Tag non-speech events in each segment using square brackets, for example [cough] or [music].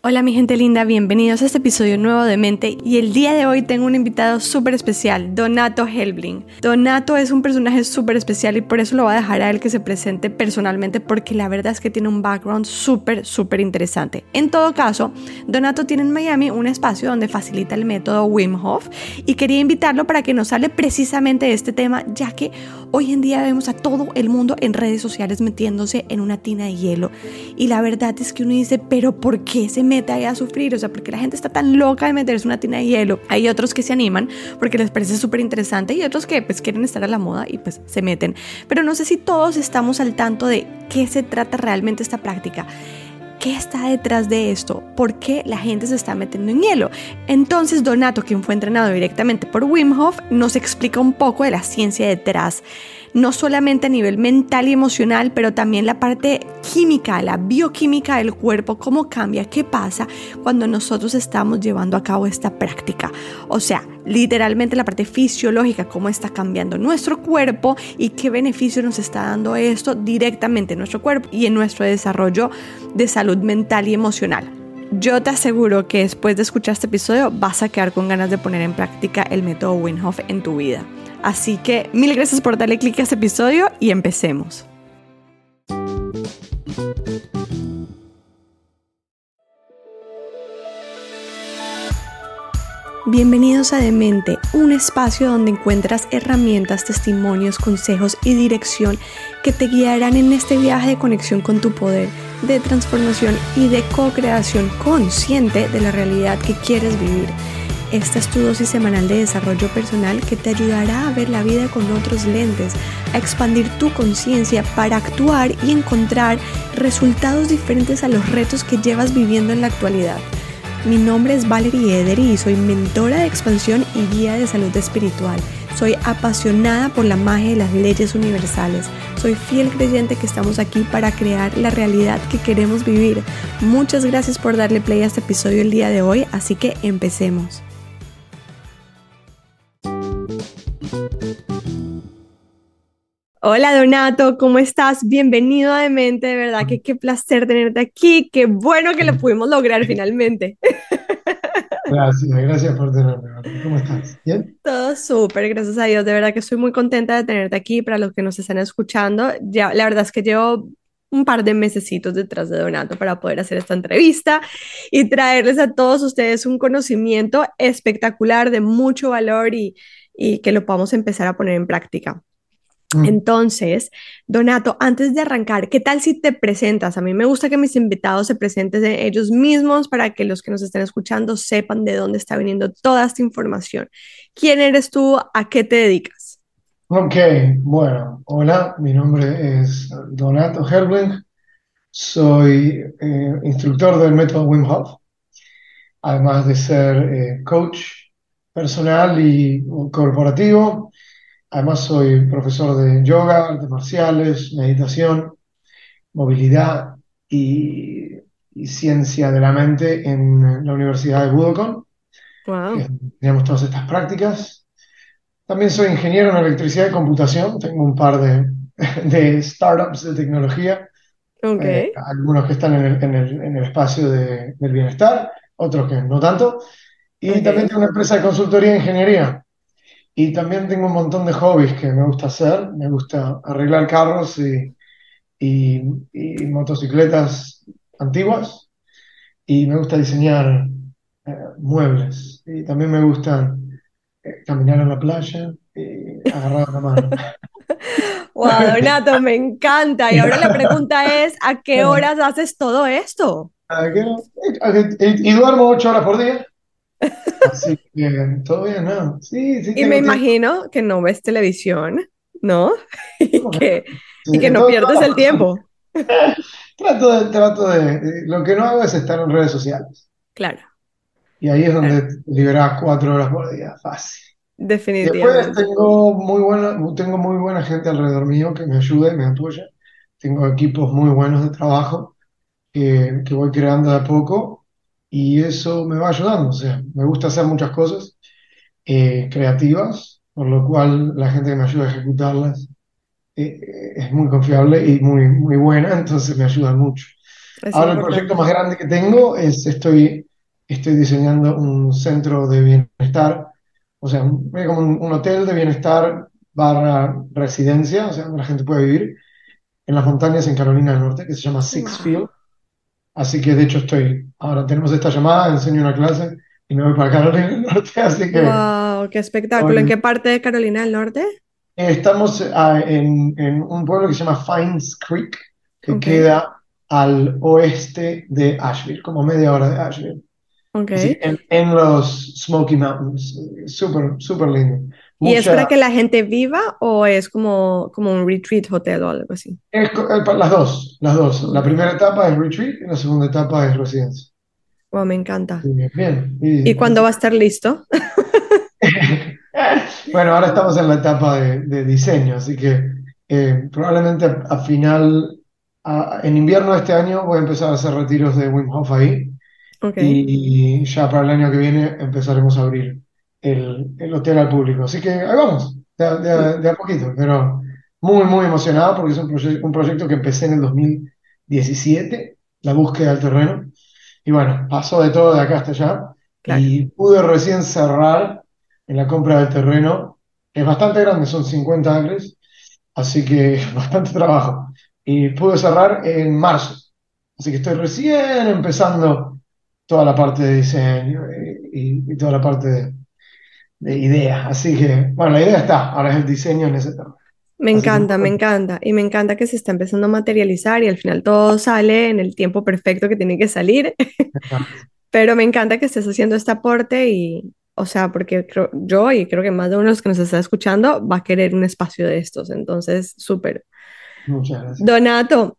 Hola mi gente linda, bienvenidos a este episodio nuevo de Mente y el día de hoy tengo un invitado súper especial, Donato Helbling. Donato es un personaje súper especial y por eso lo voy a dejar a él que se presente personalmente porque la verdad es que tiene un background súper, súper interesante. En todo caso, Donato tiene en Miami un espacio donde facilita el método Wim Hof y quería invitarlo para que nos hable precisamente de este tema ya que hoy en día vemos a todo el mundo en redes sociales metiéndose en una tina de hielo y la verdad es que uno dice, pero ¿por qué se mete ahí a sufrir, o sea, porque la gente está tan loca de meterse una tina de hielo. Hay otros que se animan porque les parece súper interesante y otros que pues quieren estar a la moda y pues se meten. Pero no sé si todos estamos al tanto de qué se trata realmente esta práctica. ¿Qué está detrás de esto? ¿Por qué la gente se está metiendo en hielo? Entonces Donato, quien fue entrenado directamente por Wim Hof, nos explica un poco de la ciencia detrás no solamente a nivel mental y emocional, pero también la parte química, la bioquímica del cuerpo, cómo cambia, qué pasa cuando nosotros estamos llevando a cabo esta práctica. O sea, literalmente la parte fisiológica, cómo está cambiando nuestro cuerpo y qué beneficio nos está dando esto directamente en nuestro cuerpo y en nuestro desarrollo de salud mental y emocional. Yo te aseguro que después de escuchar este episodio vas a quedar con ganas de poner en práctica el método Winhoff en tu vida. Así que mil gracias por darle clic a este episodio y empecemos. Bienvenidos a Demente, un espacio donde encuentras herramientas, testimonios, consejos y dirección que te guiarán en este viaje de conexión con tu poder, de transformación y de co-creación consciente de la realidad que quieres vivir. Esta es tu dosis semanal de desarrollo personal que te ayudará a ver la vida con otros lentes, a expandir tu conciencia para actuar y encontrar resultados diferentes a los retos que llevas viviendo en la actualidad. Mi nombre es Valerie Ederi y soy mentora de expansión y guía de salud espiritual. Soy apasionada por la magia de las leyes universales. Soy fiel creyente que estamos aquí para crear la realidad que queremos vivir. Muchas gracias por darle play a este episodio el día de hoy, así que empecemos. Hola Donato, ¿cómo estás? Bienvenido a Demente, de verdad que qué placer tenerte aquí, qué bueno que lo pudimos lograr finalmente. [laughs] Gracias, gracias por tenerme. ¿Cómo estás? ¿Bien? Todo súper, gracias a Dios, de verdad que estoy muy contenta de tenerte aquí para los que nos están escuchando. Ya, la verdad es que llevo un par de mesecitos detrás de Donato para poder hacer esta entrevista y traerles a todos ustedes un conocimiento espectacular de mucho valor y, y que lo podamos empezar a poner en práctica. Mm. Entonces, Donato, antes de arrancar, ¿qué tal si te presentas? A mí me gusta que mis invitados se presenten ellos mismos para que los que nos estén escuchando sepan de dónde está viniendo toda esta información. ¿Quién eres tú? ¿A qué te dedicas? Ok, bueno, hola, mi nombre es Donato Herbling, soy eh, instructor del método Wim Hof, además de ser eh, coach personal y corporativo Además soy profesor de yoga, artes marciales, meditación, movilidad y, ciencia de la mente en la Universidad de Budokon. Tenemos todas estas prácticas. También soy ingeniero en electricidad y computación. Tengo un par de, [laughs] de startups de tecnología. Eh, algunos que están en el, espacio del bienestar, otros que no tanto. Y también tengo una empresa de consultoría de ingeniería y también tengo un montón de hobbies que me gusta hacer. Me gusta arreglar carros y, y, motocicletas antiguas. Y me gusta diseñar eh, muebles. Y también me gusta eh, caminar a la playa y agarrar la mano. [laughs] Wow, Donato, me encanta. Y ahora la pregunta es, ¿a qué [laughs] horas haces todo esto? Y, y duermo ocho horas por día. Así que todo bien, ¿no? Sí, sí. Y me imagino que no ves televisión, ¿no? [laughs] y que, y que no pierdes el tiempo. [laughs] trato de, trato de, lo que no hago es estar en redes sociales. Claro. Y ahí es donde liberas cuatro horas por día, fácil. Definitivamente. Después tengo muy buena, tengo muy buena gente alrededor mío que me ayuda y me apoya. Tengo equipos muy buenos de trabajo que, que voy creando de a poco y eso me va ayudando. O sea, me gusta hacer muchas cosas eh, creativas, por lo cual la gente que me ayuda a ejecutarlas eh, es muy confiable y muy, muy buena, [laughs] entonces me ayuda mucho. Es Ahora el proyecto más grande que tengo es, estoy, estoy diseñando un centro de bienestar, o sea, un- como un, un hotel de bienestar barra residencia, o sea, donde la gente puede vivir, en las montañas en Carolina del Norte, que se llama Six. Field. Así que de hecho estoy, ahora tenemos esta llamada, enseño una clase y me voy para Carolina del Norte, [laughs] así que Wow, qué espectáculo. ¿En qué parte de Carolina del Norte? estamos ah, en, en un pueblo que se llama Fines Creek, que queda al oeste de Asheville, como media hora de Asheville. ok. Así que en, en los Smoky Mountains, súper, súper lindo. ¿Y es Mucha, para que la gente viva o es como, como un retreat hotel o algo así? es eh, las dos, las dos. La primera etapa es retreat y la segunda etapa es residencia. Wow, me encanta. Que, Bien, ¿Y y cuándo va a estar listo? [laughs] Bueno, ahora estamos en la etapa de, de diseño, así que eh, probablemente a, a final, a- en invierno de este año voy a empezar a hacer retiros de Wim Hof ahí Ok, y ya para el año que viene empezaremos a abrir el, el hotel al público. Así que ahí vamos, de, a de a- de a poquito, pero muy, muy emocionado porque es un, proye- un proyecto que empecé en el 2017, la búsqueda del terreno. Y bueno, pasó de todo de acá hasta allá claro. y pude recién cerrar en la compra del terreno. Es bastante grande, son 50 acres, así que [laughs] bastante trabajo. Y pude cerrar en marzo. Así que estoy recién empezando toda la parte de diseño y, y- y toda la parte de, de ideas. Así que, bueno, la idea está, ahora es el diseño en ese tema. Me Así que, encanta, me encanta. Y me encanta que se está empezando a materializar y al final todo sale en el tiempo perfecto que tiene que salir. [laughs] Pero me encanta que estés haciendo este aporte y, o sea, porque creo, yo y creo que más de uno de los que nos está escuchando va a querer un espacio de estos. Entonces, súper. muchas gracias. Donato,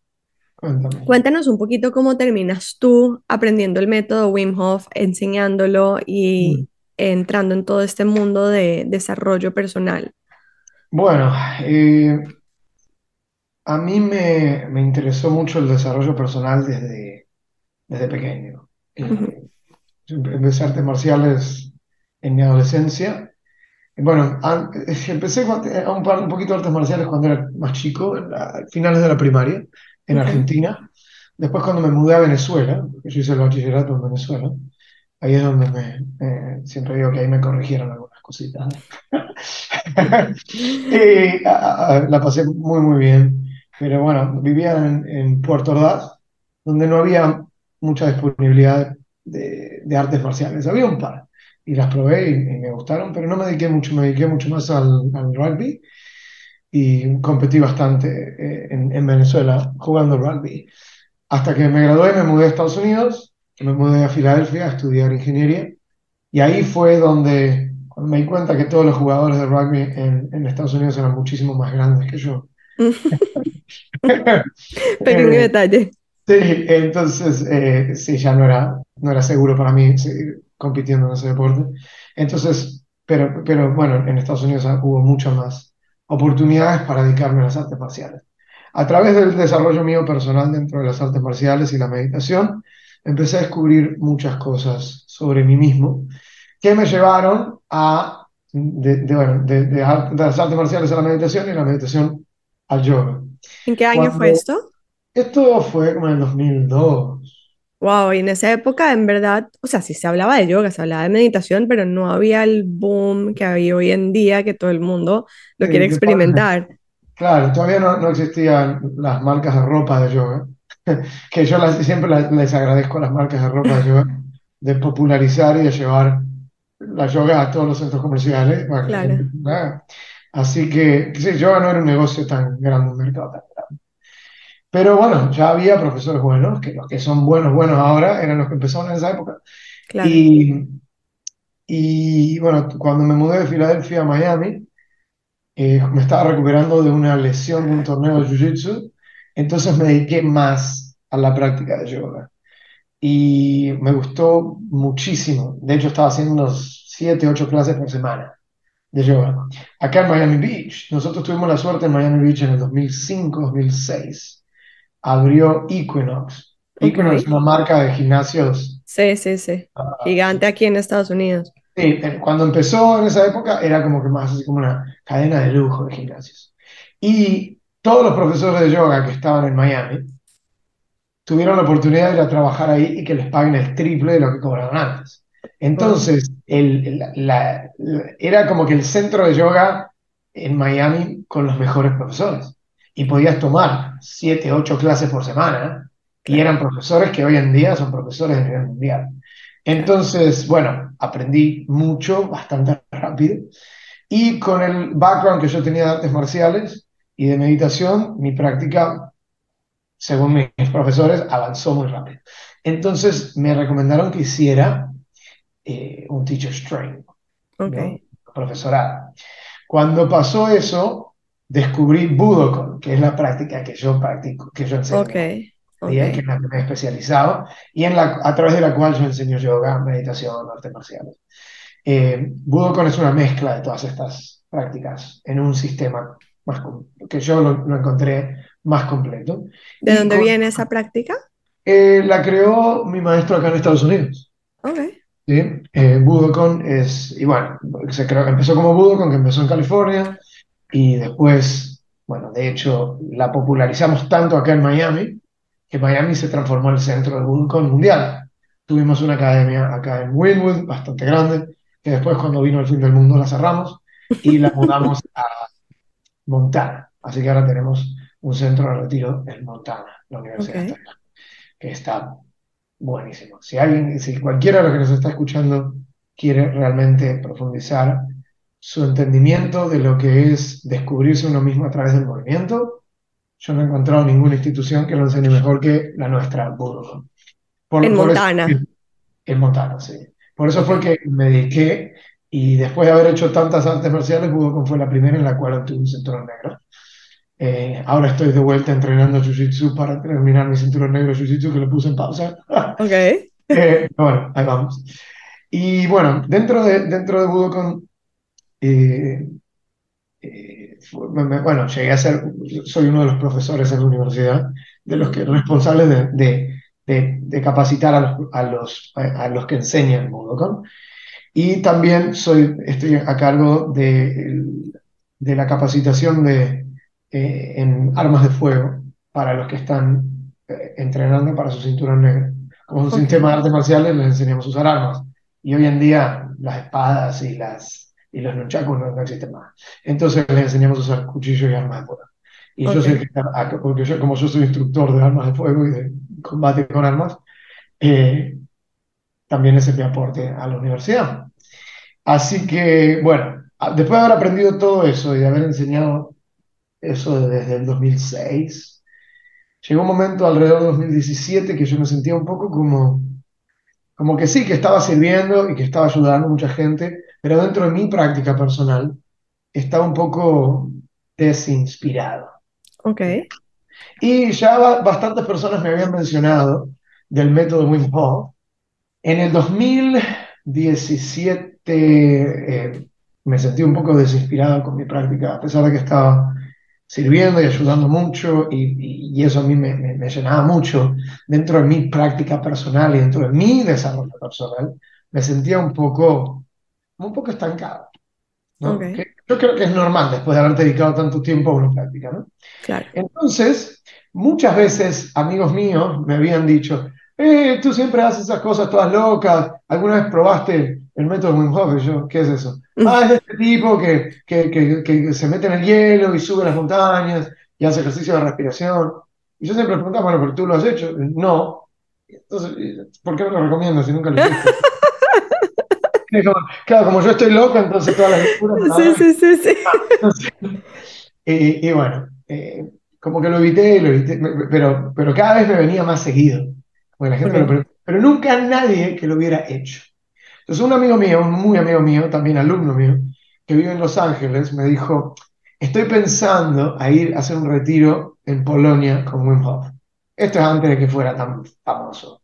Cuéntame. cuéntanos un poquito cómo terminas tú aprendiendo el método Wim Hof, enseñándolo y entrando en todo este mundo de desarrollo personal. Bueno, eh, a mí me, me interesó mucho el desarrollo personal desde, desde pequeño. Ujú, Eh, empe- empecé artes marciales en mi adolescencia. Y Bueno, empecé eh, a un, par- un poquito de artes marciales cuando era más chico, a finales de la primaria, en ok. Argentina. Después cuando me mudé a Venezuela, yo hice el bachillerato en Venezuela, ahí es donde me, eh, siempre digo que ahí me corrigieron algunas cositas. [laughs] Y a- a- la pasé muy, muy bien. Pero bueno, vivía en, en Puerto Ordaz, donde no había mucha disponibilidad de, de artes marciales. Había un par. Y las probé y, y me gustaron, pero no me dediqué mucho, me dediqué mucho más al, al rugby y competí bastante eh, en, en Venezuela jugando rugby. Hasta que me gradué, me mudé a Estados Unidos, me mudé a Filadelfia a estudiar ingeniería. Y ahí fue donde, me di cuenta que todos los jugadores de rugby en, en Estados Unidos eran muchísimo más grandes que yo. [laughs] Pequeño Eh, detalle. sí, entonces eh, sí, ya no era, no era seguro para mí seguir compitiendo en ese deporte. Entonces, pero, pero bueno, en Estados Unidos hubo muchas más oportunidades para dedicarme a las artes marciales. A través del desarrollo mío personal dentro de las artes marciales y la meditación, empecé a descubrir muchas cosas sobre mí mismo que me llevaron a, de, de, bueno, de, de las artes marciales a la meditación y la meditación al yoga. ¿En qué año fue Cuando esto? esto fue como en el 2002. Wow, y en esa época, en verdad, o sea, sí se hablaba de yoga, se hablaba de meditación, pero no había el boom que hay hoy en día que todo el mundo lo quiere Sí, que pa- experimentar. [laughs] claro, todavía no, no existían las marcas de ropa de yoga, [laughs] que yo las- siempre las- les agradezco a las marcas de ropa de popularizar y de llevar la yoga a todos los centros comerciales la Claro. Así que, que sí, yoga no era un negocio tan grande, un mercado tan grande. Pero bueno, ya había profesores buenos, que los que son buenos, buenos ahora, eran los que empezaron en esa época. claro. Y, y bueno, cuando me mudé de Filadelfia a Miami, eh, me estaba recuperando de una lesión de un torneo de Jiu-Jitsu, entonces me dediqué más a la práctica de yoga. Y me gustó muchísimo. De hecho, estaba haciendo siete, ocho clases por semana de yoga. Acá en Miami Beach, nosotros tuvimos la suerte en Miami Beach en el 2005, 2006. Abrió Equinox. Ok. Equinox es una marca de gimnasios. Sí, sí, sí. ah, Gigante aquí en Estados Unidos. Sí, cuando empezó en esa época era como que más así como una cadena de lujo de gimnasios. Y todos los profesores de yoga que estaban en Miami, tuvieron la oportunidad de ir a trabajar ahí y que les paguen el triple de lo que cobraban antes. Entonces, el, la, era como que el centro de yoga en Miami con los mejores profesores. Y podías tomar siete, ocho clases por semana. Y eran profesores que hoy en día son profesores de nivel mundial. Entonces, bueno, aprendí mucho, bastante [laughs] rápido. Y con el background que yo tenía de artes marciales y de meditación, mi práctica, según mis profesores, avanzó muy rápido. Entonces me recomendaron que hiciera eh, un teacher's training, okay. profesorado. Cuando pasó eso, descubrí Budokan, que es la práctica que yo practico, que yo enseño. Okay. Okay. que es la que me he especializado y en la, a través de la cual yo enseño yoga, meditación, artes marciales. Eh, Budokan es una mezcla de todas estas prácticas en un sistema más que yo lo, lo encontré más completo. ¿De dónde con, viene esa práctica? Eh, la creó mi maestro acá en Estados Unidos. Okay. ¿sí? Eh, Budokan es, y bueno, se creó, empezó como Budokan, que empezó en California, y después, bueno, de hecho, la popularizamos tanto acá en Miami, que Miami se transformó en el centro del Budokan mundial. Tuvimos una academia acá en Wynwood, bastante grande, que después cuando vino el fin del mundo la cerramos y la mudamos a Montana. Así que ahora tenemos un centro de retiro en Montana, la Universidad de que está buenísimo. Si alguien, si cualquiera de los que nos está escuchando quiere realmente profundizar su entendimiento de lo que es descubrirse uno mismo a través del movimiento, yo no he encontrado ninguna institución que lo enseñe mejor que la nuestra, Burgo. Por- En por eso- Montana. en Montana, sí. Por eso fue que me dediqué y después de haber hecho tantas artes marciales, Budokon fue la primera en la cual obtuve un cinturón negro. Eh, ahora estoy de vuelta entrenando Jiu-Jitsu para terminar mi cinturón negro Jiu-Jitsu que lo puse en pausa. [laughs] Ok. Eh, bueno, ahí vamos. Y bueno, dentro de, dentro de Budokon, eh, eh, bueno, llegué a ser, soy uno de los profesores en la universidad, de los que responsables de, de, de- de capacitar a los, a los, a, a los que enseñan Budokon. Y también soy, estoy a cargo de, de la capacitación de, eh, en armas de fuego para los que están eh, entrenando para su cinturón negro. Como es un Ok. sistema de artes marciales, les enseñamos a usar armas. Y hoy en día las espadas y, las, y los nunchakus no, no existen más. Entonces les enseñamos a usar cuchillos y armas de fuego. Y yo Ok. soy porque yo, como yo soy instructor de armas de fuego y de combate con armas, eh, también ese es mi aporte a la universidad. Así que, bueno, después de haber aprendido todo eso y de haber enseñado eso desde el 2006, llegó un momento alrededor de 2017 que yo me sentía un poco como, como que sí, que estaba sirviendo y que estaba ayudando a mucha gente, pero dentro de mi práctica personal estaba un poco desinspirado. Ok. Y ya ba- bastantes personas me habían mencionado del método Wim Hof. En el 2017 eh, me sentí un poco desinspirado con mi práctica, a pesar de que estaba sirviendo y ayudando mucho, y, y- y eso a mí me, me- me llenaba mucho dentro de mi práctica personal y dentro de mi desarrollo personal, me sentía un poco, un poco estancado, ¿no? Ok. Que yo creo que es normal después de haber dedicado tanto tiempo a una práctica, ¿no? Claro. Entonces, muchas veces amigos míos me habían dicho, eh, tú siempre haces esas cosas todas locas, ¿alguna vez probaste el método Wim Hof? Y yo, ¿qué es eso? Ah, es de este tipo que, que, que, que se mete en el hielo y sube las montañas y hace ejercicio de respiración. Y yo siempre preguntaba, bueno, ¿pero tú lo has hecho? No. Entonces, ¿por qué me lo recomiendas si nunca lo hiciste? [laughs] Claro, como yo estoy loco, entonces todas las la Sí, sí, sí, sí. [laughs] Entonces, y, y bueno, eh, como que lo evité, lo evité, pero, pero cada vez me venía más seguido. Porque la gente me lo pero nunca nadie que lo hubiera hecho. Entonces un amigo mío, un muy amigo mío, también alumno mío, que vive en Los Ángeles, me dijo, estoy pensando a ir a hacer un retiro en Polonia con Wim Hof. Esto es antes de que fuera tan famoso.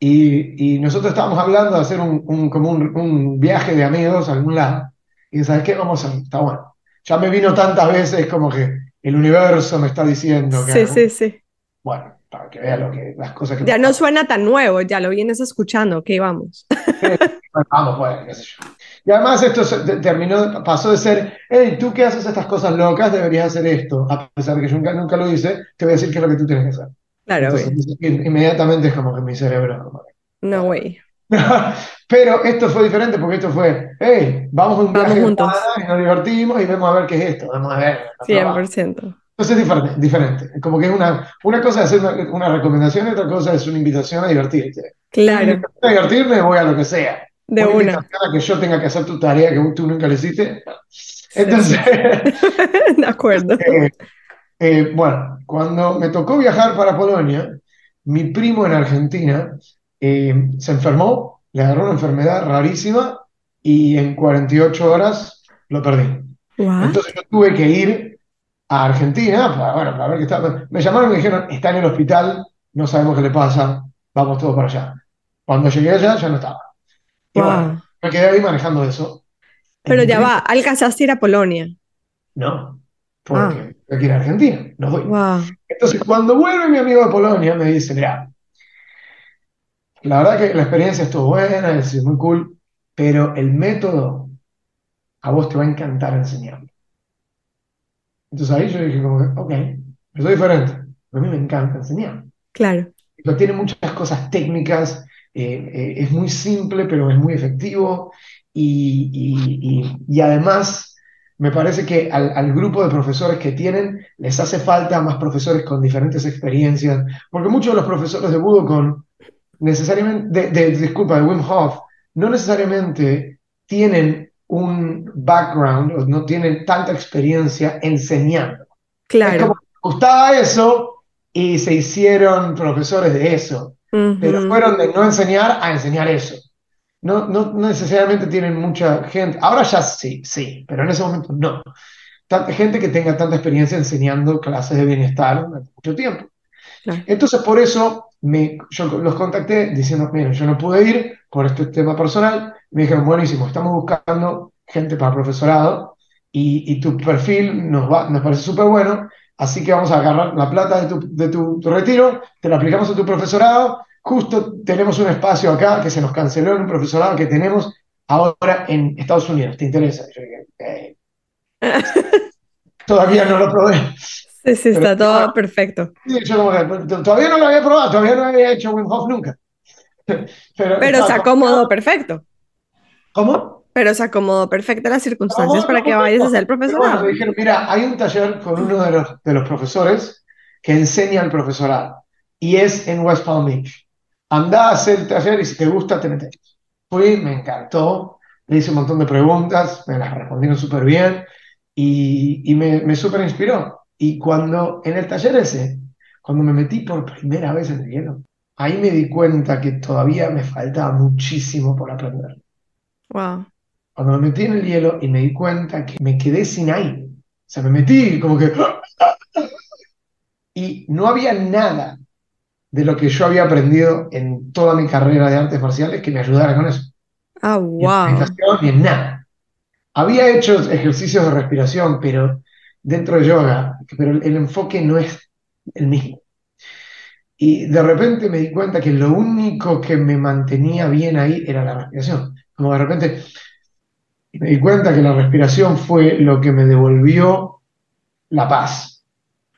Y, y nosotros estábamos hablando de hacer un, un- como un, un viaje de amigos a algún lado. Y ¿sabes qué? Vamos a, está bueno. Ya me vino tantas veces como que el universo me está diciendo que Sí, sí, sí. Bueno, para que vea lo que, las cosas que Ya no suena tan nuevo, ya lo vienes escuchando, ok, vamos. [laughs] Vamos, pues, qué sé yo. Y además esto terminó, pasó de ser, hey, tú que haces estas cosas locas, deberías hacer esto. A pesar de que yo nunca, nunca lo hice, te voy a decir qué es lo que tú tienes que hacer. Claro, Entonces, inmediatamente es como que mi cerebro... No, güey. [laughs] Pero esto fue diferente porque esto fue, hey, vamos a un viaje y nos divertimos y vemos a ver qué es esto, vamos a ver. a probar. 100%. Entonces es diferente, diferente. Como que es una, una cosa es hacer una, una recomendación y otra cosa es una invitación a divertirte. Claro, A divertirme voy a lo que sea. de Una una. invitación a que yo tenga que hacer tu tarea que tú nunca le hiciste. Entonces, [laughs] De acuerdo. [laughs] eh, eh, bueno, cuando me tocó viajar para Polonia, mi primo en Argentina eh, se enfermó, le agarró una enfermedad rarísima y en 48 horas lo perdí. What? Entonces yo tuve que ir a Argentina para, bueno, para ver qué estaba. Me llamaron y me dijeron, está en el hospital, no sabemos qué le pasa, vamos todos para allá. Cuando llegué allá ya no estaba. Y bueno, Wow. me quedé ahí manejando eso. Pero ya va, alcanzaste a ir a Polonia. No, porque tengo que ir a Argentina, no voy. Wow. Entonces, cuando vuelve mi amigo de Polonia, me dice, mira, la verdad que la experiencia estuvo buena, es muy cool, pero el método a vos te va a encantar enseñarlo. Entonces ahí yo dije como que, ok, eso es diferente, a mí me encanta enseñar. Claro. Pero tiene muchas cosas técnicas, eh, eh, es muy simple, pero es muy efectivo y, y- y- y además me parece que al, al grupo de profesores que tienen les hace falta más profesores con diferentes experiencias, porque muchos de los profesores de Budokon necesariamente, de, de- disculpa, de Wim Hof, no necesariamente tienen un background o no tienen tanta experiencia enseñando. Es Claro. como que les gustaba eso y se hicieron profesores de eso, pero fueron de no enseñar a enseñar eso. No, no, no necesariamente tienen mucha gente. Ahora ya sí, sí, pero en ese momento no. Tanta gente que tenga tanta experiencia enseñando clases de bienestar durante mucho tiempo. Claro. Entonces, por eso me, yo los contacté diciendo, miren, yo no pude ir por este tema personal. Me dijeron, buenísimo, estamos buscando gente para profesorado y, y tu perfil nos va, nos parece súper bueno, así que vamos a agarrar la plata de tu, de tu, tu retiro, te la aplicamos a tu profesorado. Justo tenemos un espacio acá que se nos canceló en un profesorado que tenemos ahora en Estados Unidos. ¿Te interesa? Yo dije, "Eh, [laughs] todavía no lo probé. Sí, sí, está Pero- todo perfecto. Todavía no lo había probado, todavía no había hecho Wim Hof nunca. [laughs] Pero, Pero se acomodó perfecto. ¿Cómo? Pero se acomodó perfecto las circunstancias para que vayas a bueno, profesorado. me dijeron, mira, hay un taller con uno de los, de los profesores que enseña el profesorado y es en West Palm Beach. Andá a hacer el taller y si te gusta, te metes. Fui, me encantó, le hice un montón de preguntas, me las respondieron súper bien y, y me, me súper inspiró. Y cuando en el taller ese, cuando me metí por primera vez en el hielo, ahí me di cuenta que todavía me faltaba muchísimo por aprender. Wow. Cuando me metí en el hielo y me di cuenta que me quedé sin aire. O sea, me metí como que... [laughs] Y no había nada de lo que yo había aprendido en toda mi carrera de artes marciales que me ayudara con eso. Ah, Ni en wow. meditación, ni en nada. Había hecho ejercicios de respiración, pero dentro de yoga, pero el, enfoque no es el mismo. Y de repente me di cuenta que lo único que me mantenía bien ahí era la respiración. Como de repente me di cuenta que la respiración fue lo que me devolvió la paz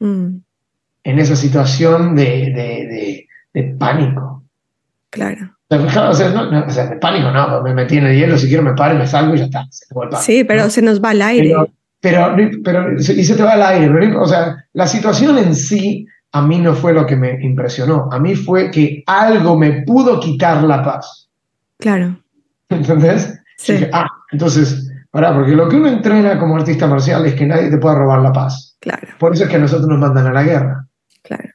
Mm, en esa situación de, de- de- de pánico. claro. O sea, no- no, o sea, de pánico no, me metí en el hielo, si quiero me paro y me salgo y ya está, se Sí, pero se nos va el aire. Pero, pero, pero, y se te va el aire, pero o sea, la situación en sí a mí no fue lo que me impresionó, a mí fue que algo me pudo quitar la paz, Claro. [laughs] ¿entendés? Sí. Dije, ah, entonces, pará, porque lo que uno entrena como artista marcial es que nadie te pueda robar la paz. Claro, Por eso es que a nosotros nos mandan a la guerra. claro,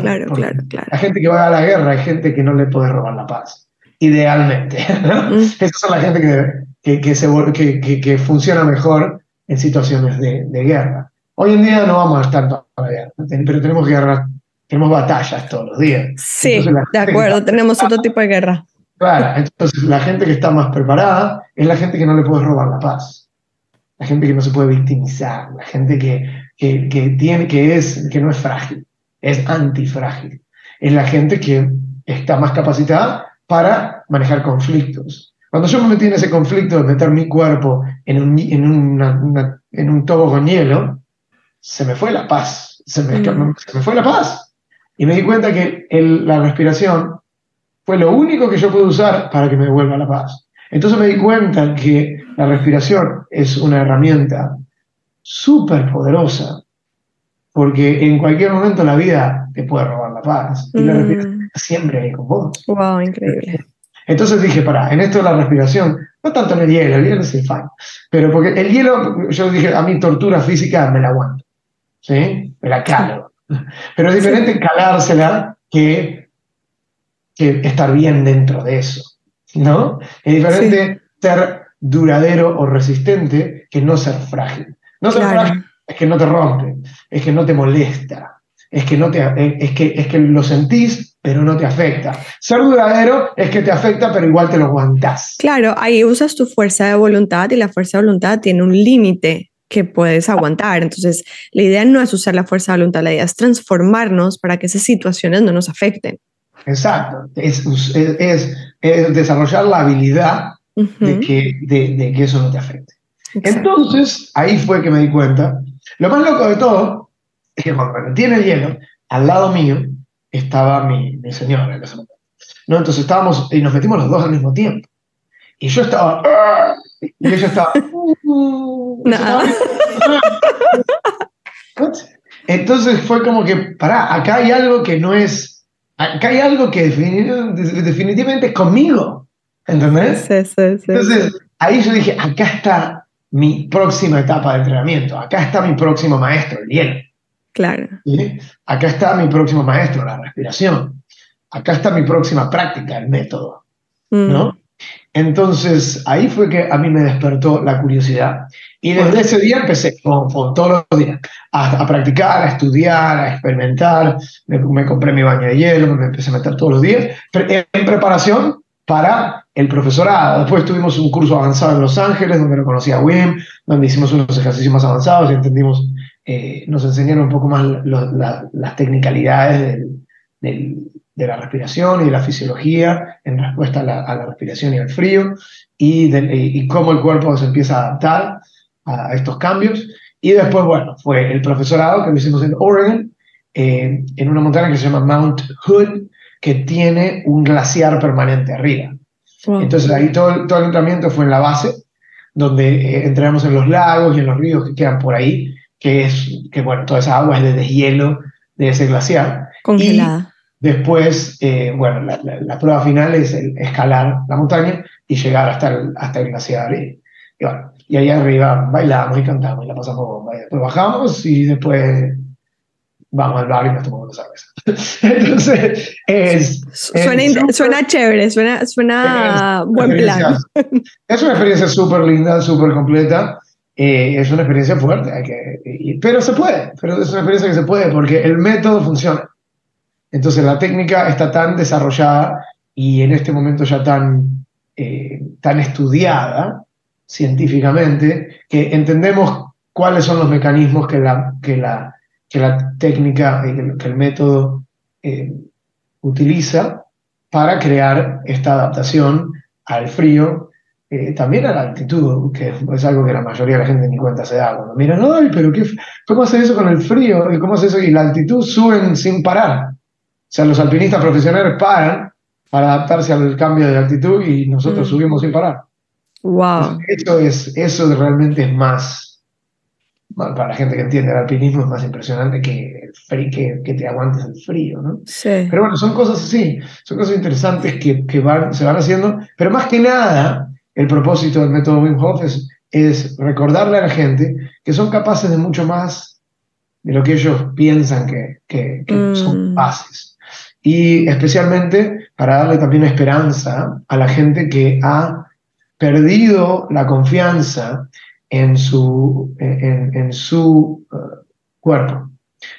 claro, Porque claro, claro. La gente que va a la guerra es gente que no le puede robar la paz, idealmente. [laughs] ¿no? Mm. Esa es la gente que, que, que se, que- que funciona mejor en situaciones de, de guerra. Hoy en día no vamos a estar toda la guerra, pero tenemos guerra, tenemos batallas todos los días. Sí, de acuerdo, está- tenemos otro tipo de guerra. Claro, entonces la gente que está más preparada es la gente que no le puede robar la paz. La gente que no se puede victimizar, la gente que, que, que tiene, que, es, que no es frágil, es antifrágil. Es la gente que está más capacitada para manejar conflictos. Cuando yo me metí en ese conflicto de meter mi cuerpo en un, en una- una- en un tobo con hielo, se me fue la paz. Se me, Mm. se me fue la paz. Y me di cuenta que el- la respiración fue lo único que yo puedo usar para que me devuelva la paz. Entonces me di cuenta que la respiración es una herramienta súper poderosa, porque en cualquier momento la vida te puede robar la paz. Y la Mm. respiración está siempre ahí con vos. Wow, increíble. Entonces dije, pará, en esto de la respiración, no tanto en el hielo, el hielo es el pero porque el hielo, yo dije, a mi tortura física me la aguanto, ¿sí? Me la calo. [laughs] Pero es diferente calársela que, que estar bien dentro de eso, ¿no? Es diferente ser duradero o resistente que no ser frágil. No ser Claro. frágil es que no te rompe, es que no te molesta, es que, no te, es que, es que lo sentís, pero no te afecta. Ser duradero es que te afecta, pero igual te lo aguantás. Claro, ahí usas tu fuerza de voluntad y la fuerza de voluntad tiene un límite que puedes aguantar. Entonces, la idea no es usar la fuerza de voluntad, la idea es transformarnos para que esas situaciones no nos afecten. Exacto. Es, es, es- es desarrollar la habilidad Ujú, de, que, de, de que eso no te afecte. exacto. Entonces, ahí fue que me di cuenta. Lo más loco de todo es que cuando el hielo, al lado mío estaba mi, mi señora en ese momento. ¿no? Entonces estábamos, y nos metimos los dos al mismo tiempo. Y yo estaba, "Ah", y ella estaba, [laughs] "Uh", "What?". [laughs] Entonces fue como que, pará, acá hay algo que no es, acá hay algo que defini- definitivamente es conmigo, ¿entendés? Sí, sí, sí. Entonces, ahí yo dije, acá está mi próxima etapa de entrenamiento, acá está mi próximo maestro, el hielo. Claro. ¿sí? Acá está mi próximo maestro, la respiración. Acá está mi próxima práctica, el método, Mm, ¿no? Entonces, ahí fue que a mí me despertó la curiosidad. Y desde ese día empecé, con, con todos los días, a, a practicar, a estudiar, a experimentar. Me, me compré mi baño de hielo, me empecé a meter todos los días, pre- en preparación para el profesorado. Después tuvimos un curso avanzado en Los Ángeles, donde lo conocí a Wim, donde hicimos unos ejercicios más avanzados y entendimos, eh, nos enseñaron un poco más lo- la- las del- del- de la respiración y de la fisiología en respuesta a la, a la respiración y al frío y, y cómo el cuerpo se empieza a adaptar a, a estos cambios. Y después, bueno, fue el profesorado que lo hicimos en Oregon, eh, en una montaña que se llama Mount Hood, que tiene un glaciar permanente arriba. wow. Entonces ahí todo, el- todo el entrenamiento fue en la base, donde eh, entrenamos en los lagos y en los ríos que quedan por ahí, que es, que bueno, toda esa agua es de deshielo de ese glaciar. Congelada. Después, eh, bueno, la, la- la prueba final es el escalar la montaña y llegar hasta el, hasta el glaciar. Y, y bueno, y ahí arriba bailamos y cantamos y la pasamos bomba. Y después bajamos y después vamos al bar y nos tomamos una cerveza. [laughs] Entonces, es, Suena, es suena chévere, suena, suena buen plan. Es una experiencia súper linda, súper completa. Es una experiencia fuerte, pero se puede, pero es una experiencia que se puede porque el método funciona. Entonces la técnica está tan desarrollada y en este momento ya tan, eh, tan estudiada científicamente que entendemos cuáles son los mecanismos que la, que la, que la técnica, y que el- que el método eh, utiliza para crear esta adaptación al frío, eh, también a la altitud, que es algo que la mayoría de la gente ni cuenta se da. Cuando miran, ay, pero qué, ¿cómo hace eso con el frío? ¿Y cómo hace eso? Y la altitud suben sin parar. O sea, los alpinistas profesionales paran para adaptarse al cambio de altitud y nosotros Mm. subimos sin parar. Wow. Eso, es, eso realmente es más, para la gente que entiende el alpinismo, es más impresionante que, el frí- que, que te aguantes el frío, ¿no? Sí. Pero bueno, son cosas así, son cosas interesantes que, que van, se van haciendo, pero más que nada, el propósito del método Wim Hof es, es recordarle a la gente que son capaces de mucho más de lo que ellos piensan que, que- que Mm. son capaces. Y especialmente para darle también esperanza a la gente que ha perdido la confianza en su, en, en su eh, cuerpo.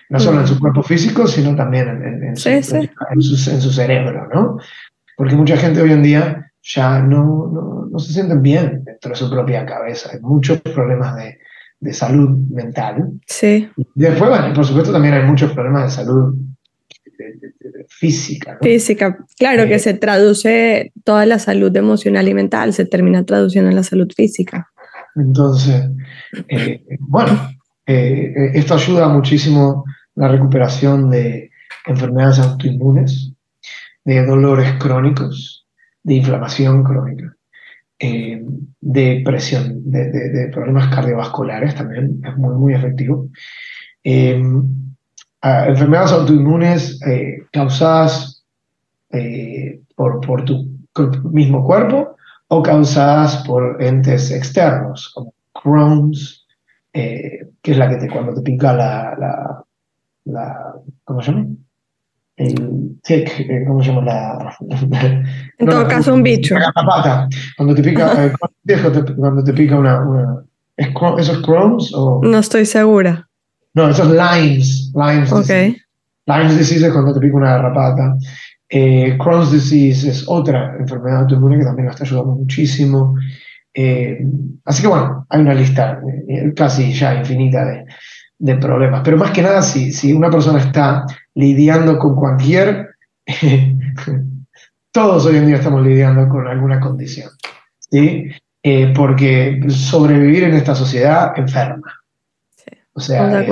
No solo en su Mm. cuerpo físico, sino también en, en- en su, Sí, sí. su- en su cerebro, ¿no? Porque mucha gente hoy en día ya no, no, no se sienten bien dentro de su propia cabeza. Hay muchos problemas de, de salud mental. Sí. Después, bueno, y por supuesto también hay muchos problemas de salud de- de- física, ¿no? Física. Claro que Eh, se traduce toda la salud emocional y mental, se termina traduciendo en la salud física. Entonces, eh, bueno, eh, esto ayuda muchísimo la recuperación de, enfermedades autoinmunes, de dolores crónicos, de inflamación crónica, eh, de presión, de, problemas cardiovasculares también, es muy, muy efectivo. Eh, enfermedades autoinmunes eh, causadas por, por tu mismo cuerpo o causadas por entes externos, como Crohn's, que es la que te, cuando te pica la, la, ¿cómo se llama? El eh, ¿cómo se llama? La, en todo caso, un bicho. La pata. Cuando te pica, eh, cuando te pica una, una ¿Eso es Crohn's? O? No estoy segura. No, eso es Lyme's. Lyme's okay. disease. Lyme's disease es cuando te pica una garrapata. Eh, Crohn's disease es otra enfermedad autoinmune que también nos está ayudando muchísimo. así que bueno, hay una lista casi ya infinita de, de problemas. Pero más que nada, si, si una persona está lidiando con cualquier, [laughs] todos hoy en día estamos lidiando con alguna condición, ¿sí? Eh, porque sobrevivir en esta sociedad enferma. O sea,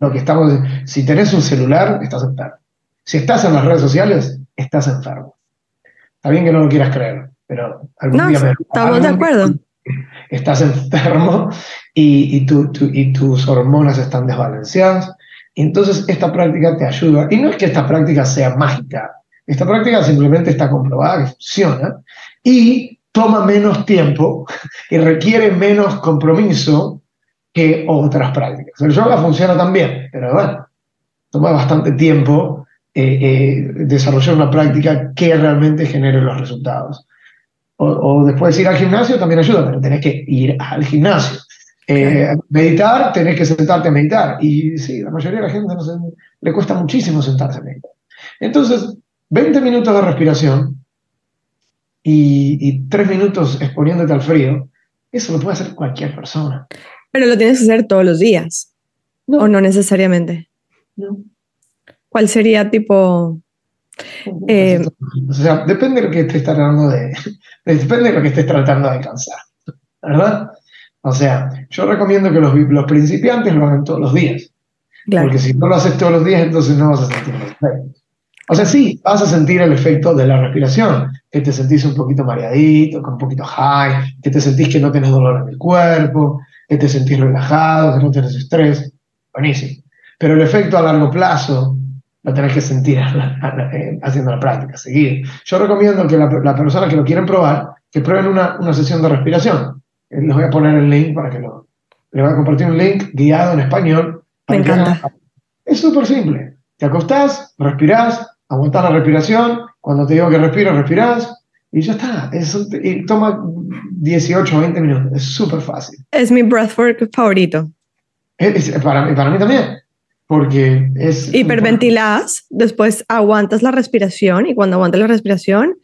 lo que estamos, si tenés un celular, estás enfermo. Si estás en las redes sociales, estás enfermo. Está bien que no lo quieras creer, pero algún día me, estamos de acuerdo estás enfermo y, y, y tus hormonas están desbalanceadas. Entonces esta práctica te ayuda. Y no es que esta práctica sea mágica, esta práctica simplemente está comprobada que funciona y toma menos tiempo [laughs] y requiere menos compromiso que otras prácticas. El yoga funciona también, pero bueno, toma bastante tiempo eh, eh, desarrollar una práctica que realmente genere los resultados o, después ir al gimnasio también ayuda, pero tenés que ir al gimnasio. Eh, meditar, tenés que sentarte a meditar. Y sí, la mayoría de la gente le cuesta muchísimo sentarse a meditar. Entonces, 20 minutos de respiración y, y 3 minutos exponiéndote al frío, eso lo puede hacer cualquier persona. Pero lo tienes que hacer todos los días. ¿O no necesariamente? No. ¿Cuál sería tipo eh, o sea, depende de lo que estés tratando de, [laughs] depende de lo que estés tratando de alcanzar, ¿verdad? O sea, yo recomiendo que los, los principiantes lo hagan todos los días. Porque si no lo haces todos los días, entonces no vas a sentir el efecto. O sea, sí, vas a sentir el efecto de la respiración, que te sentís un poquito mareadito, con un poquito high, que te sentís que no tienes dolor en el cuerpo, que te sentís relajado, que no tienes estrés. Buenísimo. Pero el efecto a largo plazo lo tenés que sentir [laughs] eh, haciendo la práctica, seguir. Yo recomiendo que las la personas que lo quieren probar, que prueben una, una, sesión de respiración. Eh, les voy a poner el link para que lo... Les voy a compartir un link guiado en español. Me encanta. es súper simple. Te acostás, respirás, aguantás la respiración. Cuando te digo que respiro, respirás. Y ya está. y toma 18 o 20 minutos. Es súper fácil. Es mi breathwork favorito. para, para mí también porque es... Hiperventilas, después aguantas la respiración y cuando aguantas la respiración,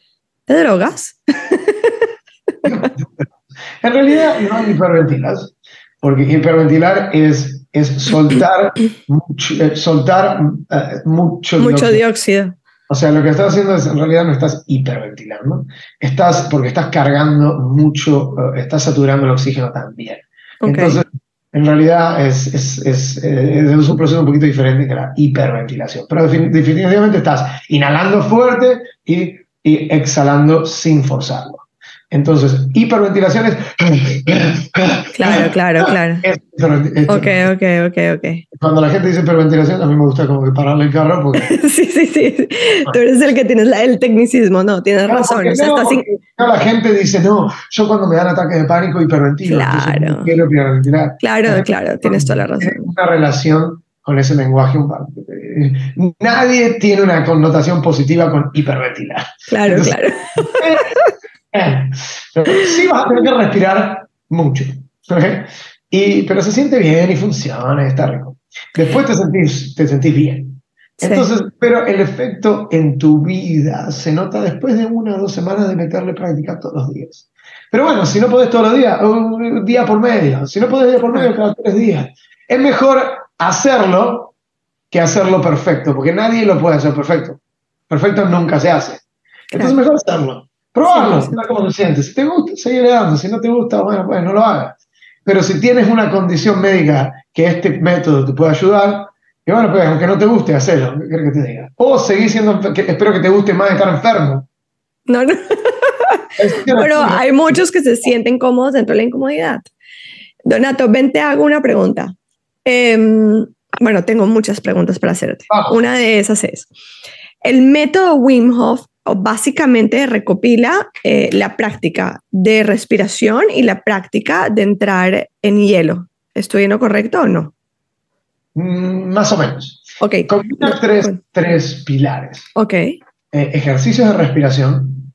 te drogas. [laughs] en realidad no hiperventilas, porque hiperventilar es, es soltar, [clears throat] mucho, eh, soltar eh, mucho, mucho dióxido. O sea, lo que estás haciendo es, en realidad no estás hiperventilando, estás, porque estás cargando mucho, eh, estás saturando el oxígeno también. Entonces, en realidad es, es, es, eh, es, un proceso un poquito diferente que la hiperventilación. Pero definitivamente estás inhalando fuerte y, y exhalando sin forzarlo. Entonces, hiperventilación es... Claro, claro, claro. [laughs] ok, ok, ok, ok. Cuando la gente dice hiperventilación, a mí me gusta como que pararle el carro porque... [laughs] sí, sí, sí. Tú eres el que tienes el tecnicismo, no, tienes razón. no, La gente dice, no, yo cuando me dan ataque de pánico hiperventilo. Claro. quiero hiperventilar. Claro, claro, tienes toda la razón. Una relación con ese lenguaje un Nadie tiene una connotación positiva con hiperventilar. Claro, claro. [laughs] sí vas a tener que respirar mucho. Y, pero se siente bien y funciona, está rico. Después te sentís, te sentís bien. Entonces, pero el efecto en tu vida se nota después de una o dos semanas de meterle práctica todos los días. Pero bueno, si no podés todos los días, un día por medio, si no podés día por medio, cada tres días. Es mejor hacerlo que hacerlo perfecto, porque nadie lo puede hacer perfecto. Perfecto nunca se hace. Entonces, mejor hacerlo. Probarlo, sí, cómo te sientes. Si te gusta, sigue dando. Si no te gusta, bueno, pues no lo hagas. Pero si tienes una condición médica que este método te puede ayudar, Y bueno, pues aunque no te guste, ¿qué quieres que te diga? O seguir siendo, que, espero que te guste más estar enfermo. No, no. [laughs] Pero hay muchos que se sienten cómodos dentro de la incomodidad. Donato, ven, te hago una pregunta. Em, bueno, tengo muchas preguntas para hacerte. Una de esas es, el método Wim Hof básicamente recopila eh, la práctica de respiración y la práctica de entrar en hielo. ¿Estoy en lo correcto o no? Mm, más o menos. Ok. Combina tres, tres pilares. Ok. Eh, ejercicios de respiración,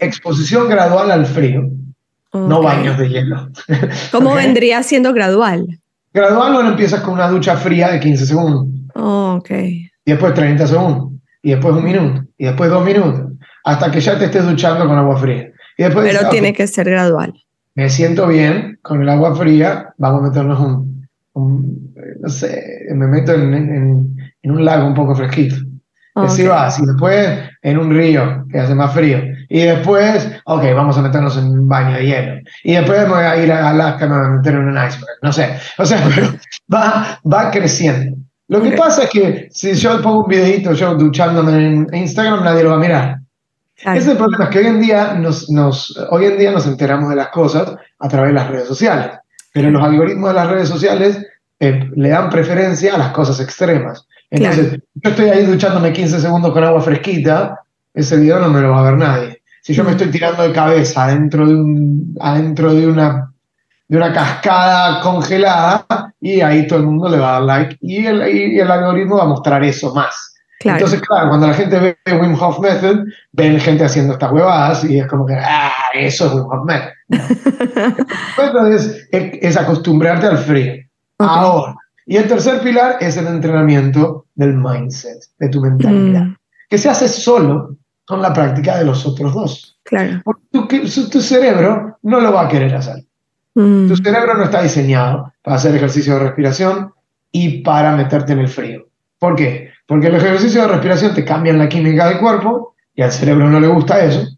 exposición gradual al frío, no baños de hielo. [laughs] ¿Cómo vendría siendo gradual? Gradual, bueno, empiezas con una ducha fría de 15 segundos. ok. Y después 30 segundos. Y después un minuto. Y después dos minutos. Hasta que ya te estés duchando con agua fría. Y después Pero tiene que ser gradual. Me siento bien con el agua fría. Vamos a meternos un, no sé, me meto en, un lago un poco fresquito. Así va, y después en un río que hace más frío. Y después, ok, vamos a meternos en un baño de hielo. Y después me voy a ir a Alaska y me voy a meter en un iceberg. No sé. O sea, [laughs] pero va, va creciendo. Lo que pasa es que si yo pongo un videito yo duchándome en Instagram, nadie lo va a mirar. Ese es el problema, es que hoy en, día nos, nos, hoy en día nos enteramos de las cosas a través de las redes sociales, pero los algoritmos de las redes sociales eh, le dan preferencia a las cosas extremas. Entonces, yo estoy ahí duchándome 15 segundos con agua fresquita, ese video no me lo va a ver nadie. Si yo me estoy tirando de cabeza adentro de, un, adentro de, una, de una cascada congelada, y ahí todo el mundo le va a dar like, y el, y el algoritmo va a mostrar eso más. Entonces, claro, cuando la gente ve Wim Hof Method, ven gente haciendo estas huevadas y es como que, ah, eso es Wim Hof Method. [laughs] Entonces, es, acostumbrarte al frío. Ahora. Y el tercer pilar es el entrenamiento del mindset, de tu mentalidad, mm. que se hace solo con la práctica de los otros dos. Claro. Porque tu, tu cerebro no lo va a querer hacer. Mm. Tu cerebro no está diseñado para hacer ejercicio de respiración y para meterte en el frío. ¿Por qué? Porque el ejercicio de respiración te cambia la química del cuerpo y al cerebro no le gusta eso.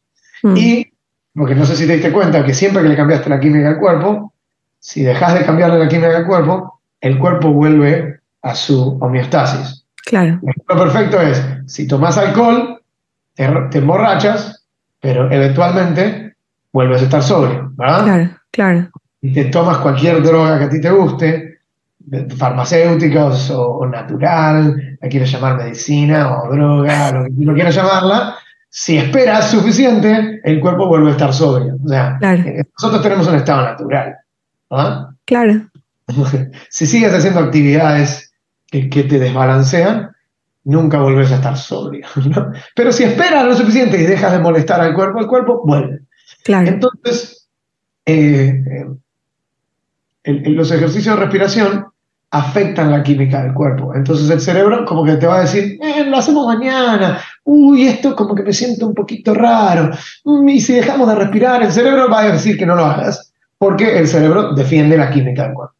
Mm. Y, porque no sé si te diste cuenta que siempre que le cambiaste la química del cuerpo, si dejas de cambiarle la química del cuerpo, el cuerpo vuelve a su homeostasis. Claro. Lo perfecto es, si tomas alcohol, te, te emborrachas, pero eventualmente vuelves a estar sobrio, ¿verdad? Claro, claro. Y te tomas cualquier droga que a ti te guste, farmacéuticos o, natural, la quieres llamar medicina o droga, lo que tú quieras llamarla, si esperas suficiente, el cuerpo vuelve a estar sobrio. O sea, eh, nosotros tenemos un estado natural. Claro. [laughs] si sigues haciendo actividades que, te desbalancean, nunca vuelves a estar sobrio. [laughs] Pero si esperas lo suficiente y dejas de molestar al cuerpo, el cuerpo vuelve. Claro. Entonces, eh, eh, los ejercicios de respiración afectan la química del cuerpo. Entonces el cerebro como que te va a decir, eh, lo hacemos mañana, uy, esto como que me siento un poquito raro, mm, y si dejamos de respirar, el cerebro va a decir que no lo hagas, porque el cerebro defiende la química del cuerpo.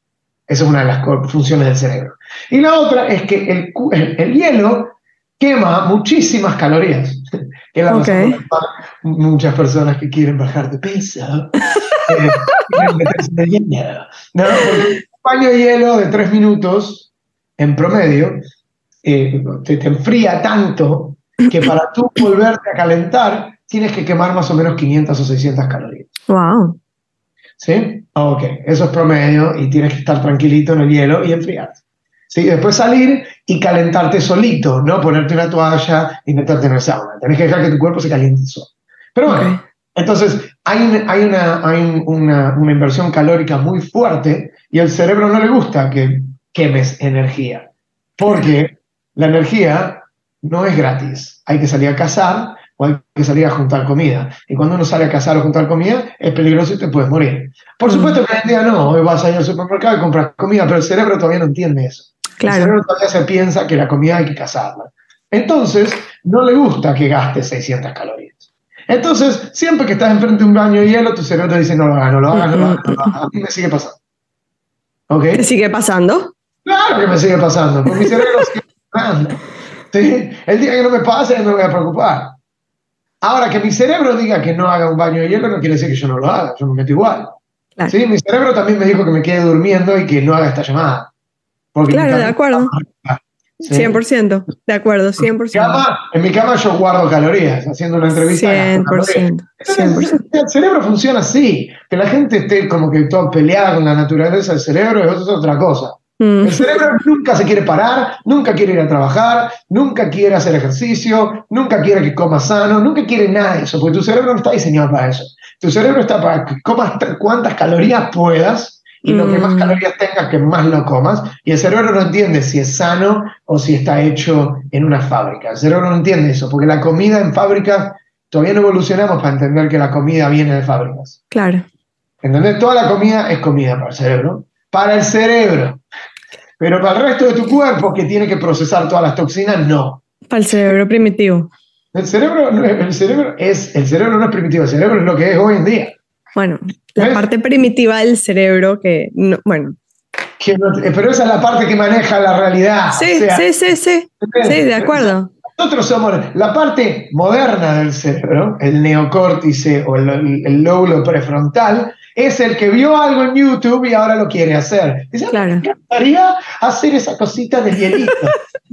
Esa es una de las funciones del cerebro. Y la otra es que el, el, hielo quema muchísimas calorías. Que la muchas personas que quieren bajar de peso, eh, quieren meterse de hielo. ¿no? baño de hielo de tres minutos, en promedio, eh, te, enfría tanto que para tú volverte a calentar tienes que quemar más o menos 500 o 600 calorías. Wow. ¿Sí? Ok, eso es promedio y tienes que estar tranquilito en el hielo y enfriarte. ¿Sí? Después salir y calentarte solito, no ponerte una toalla y meterte en el sauna. Tienes que dejar que tu cuerpo se caliente solo. Pero bueno, entonces hay, hay, una, hay una, una inversión calórica muy fuerte y al cerebro no le gusta que quemes energía, porque la energía no es gratis. Hay que salir a cazar o hay que salir a juntar comida. Y cuando uno sale a cazar o juntar comida, es peligroso y te puedes morir. Por mm. supuesto que hoy en día no, hoy vas a ir al supermercado y compras comida, pero el cerebro todavía no entiende eso. Claro. El cerebro todavía se piensa que la comida hay que cazarla. Entonces, no le gusta que gastes 600 calorías. Entonces, siempre que estás enfrente de un baño de hielo, tu cerebro te dice, no lo hagas, no lo hagas, no lo hagas. A mí me sigue pasando. ¿Te sigue pasando? Claro que me sigue pasando, porque mi cerebro sigue pasando. El día que no me pase, no me voy a preocupar. Ahora, que mi cerebro diga que no haga un baño de hielo no quiere decir que yo no lo haga, yo me meto igual. ¿Sí? Mi cerebro también me dijo que me quede durmiendo y que no haga esta llamada. Claro, de acuerdo. 100%, de acuerdo, 100%. En mi, cama, en mi cama yo guardo calorías, haciendo una entrevista. 100%, 100%. El cerebro funciona así, que la gente esté como que todo peleada con la naturaleza del cerebro, eso es otra cosa. Mm. El cerebro nunca se quiere parar, nunca quiere ir a trabajar, nunca quiere hacer ejercicio, nunca quiere que comas sano, nunca quiere nada de eso, porque tu cerebro no está diseñado para eso. Tu cerebro está para que comas cuantas calorías puedas y lo que más Mm. calorías tengas, que más lo comas. Y el cerebro no entiende si es sano o si está hecho en una fábrica. El cerebro no entiende eso, porque la comida en fábricas, todavía no evolucionamos para entender que la comida viene de fábricas. Claro. ¿Entendés? Toda la comida es comida para el cerebro. Para el cerebro. Pero para el resto de tu cuerpo, que tiene que procesar todas las toxinas, no. Para el cerebro primitivo. El cerebro, el cerebro, es, el cerebro no es primitivo, el cerebro es lo que es hoy en día. Bueno, la ¿Ves? parte primitiva del cerebro que, no, bueno, Que no- pero esa es la parte que maneja la realidad. sí, O sea, sí, sí, sí, sí, de acuerdo. Nosotros somos la parte moderna del cerebro, el neocórtice o el, el- lóbulo prefrontal, es el que vio algo en YouTube y ahora lo quiere hacer. Dice, "Ah, Claro. me encantaría hacer esa cosita del hielito.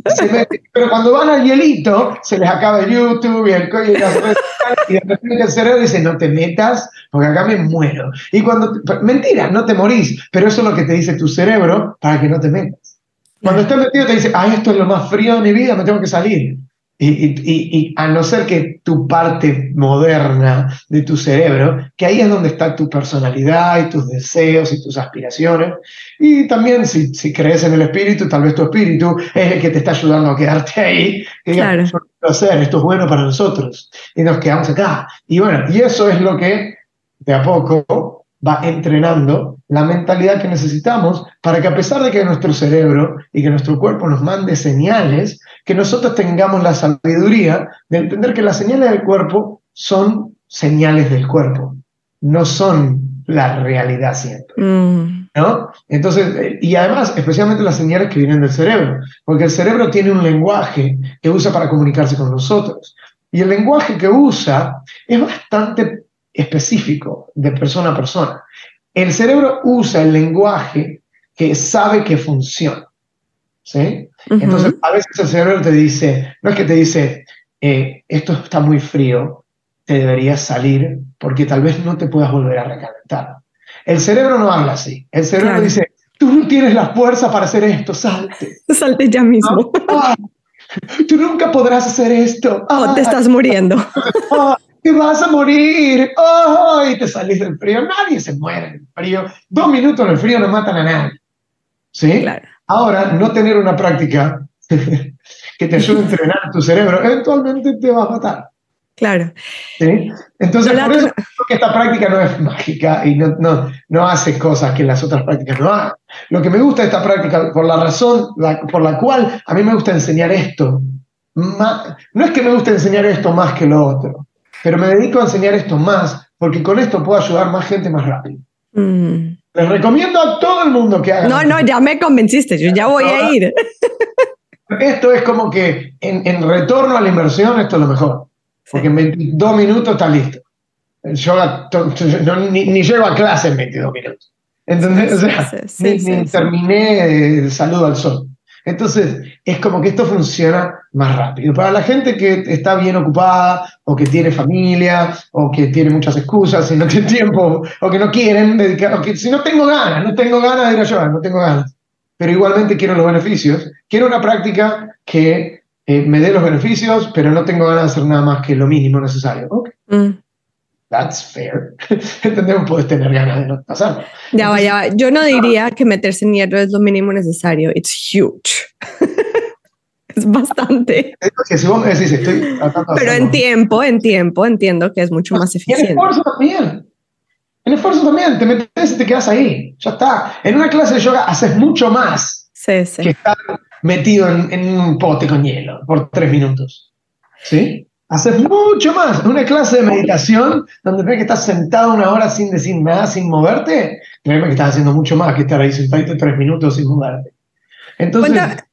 [laughs] Pero cuando van al hielito, se les acaba el YouTube y el y las redes sociales, y de repente el cerebro dice, no te metas, porque acá me muero. Y cuando, te- mentira, no te morís, pero eso es lo que te dice tu cerebro para que no te metas. Cuando estás metido te dice, ah, esto es lo más frío de mi vida, me tengo que salir. Y, y- y- a no ser que tu parte moderna de tu cerebro, que ahí es donde está tu personalidad y tus deseos y tus aspiraciones, y también si, si crees en el espíritu, tal vez tu espíritu es el que te está ayudando a quedarte ahí, que Claro. "Yo lo quiero hacer, esto es bueno para nosotros, y nos quedamos acá. Y bueno, y eso es lo que de a poco va entrenando la mentalidad que necesitamos para que a pesar de que nuestro cerebro y que nuestro cuerpo nos mande señales, que nosotros tengamos la sabiduría de entender que las señales del cuerpo son señales del cuerpo, no son la realidad siempre. Mm, ¿no? Entonces, eh, y además, especialmente las señales que vienen del cerebro, porque el cerebro tiene un lenguaje que usa para comunicarse con nosotros. Y el lenguaje que usa es bastante específico de persona a persona. El cerebro usa el lenguaje que sabe que funciona. ¿Sí? Entonces, a veces el cerebro te dice, no es que te dice, eh, esto está muy frío, te deberías salir porque tal vez no te puedas volver a recalentar. El cerebro no habla así. El cerebro Claro. dice, tú no tienes la fuerza para hacer esto, salte. [laughs] Salte ya mismo. Ah, tú nunca podrás hacer esto. O te Ah, estás muriendo. Vas a morir. Y te salís del frío. Nadie se muere en el frío. Dos minutos en el frío no matan a nadie. ¿Sí? Claro. Ahora, no tener una práctica [laughs] que te ayude a entrenar tu cerebro, eventualmente te va a matar. Claro. ¿sí? Entonces, por eso creo que esta práctica no es [laughs] mágica y no, no, no hace cosas que las otras prácticas no hagan. Lo que me gusta de esta práctica, por la razón la- por la cual a mí me gusta enseñar esto, no es que me guste enseñar esto más que lo otro, pero me dedico a enseñar esto más porque con esto puedo ayudar más gente más rápido. Mm. Les recomiendo a todo el mundo que haga No, no, ya me convenciste. Yo ya voy a ir. Esto es como que en, en retorno a la inversión, esto es lo mejor. Porque en 22 minutos está listo. To- no, ni, ni llego a clase en 22 minutos. Sea, Sí, sí, ni, sí, ni terminé el saludo al sol. Entonces, es como que esto funciona más rápido. Para la gente que está bien ocupada, o que tiene familia, o que tiene muchas excusas y no tiene tiempo, o que no quieren dedicar, o que si no tengo ganas, no tengo ganas de ir a yoga, no tengo ganas. Pero igualmente quiero los beneficios. Quiero una práctica que eh, me dé los beneficios, pero no tengo ganas de hacer nada más que lo mínimo necesario. Ok, Mm. That's fair. [laughs] Entendemos, puedes tener ganas de no pasar. Ya va, ya va. Yo no diría que meterse en hierro es lo mínimo necesario. It's huge. [laughs] es bastante. Que si vos me decís, estoy tratando de Pero en tiempo, en tiempo, entiendo que es mucho más Y en eficiente. esfuerzo también. En esfuerzo también. Te metes y te quedas ahí. Ya está. En una clase de yoga haces mucho más Sí, sí. que estar metido en, en un pote con hielo por tres minutos. ¿Sí? Haces mucho más. Una clase de meditación donde ves que estás sentado una hora sin decir nada, sin moverte, créeme que estás haciendo mucho más que estar ahí sentadito tres minutos sin moverte. Entonces, Cuenta-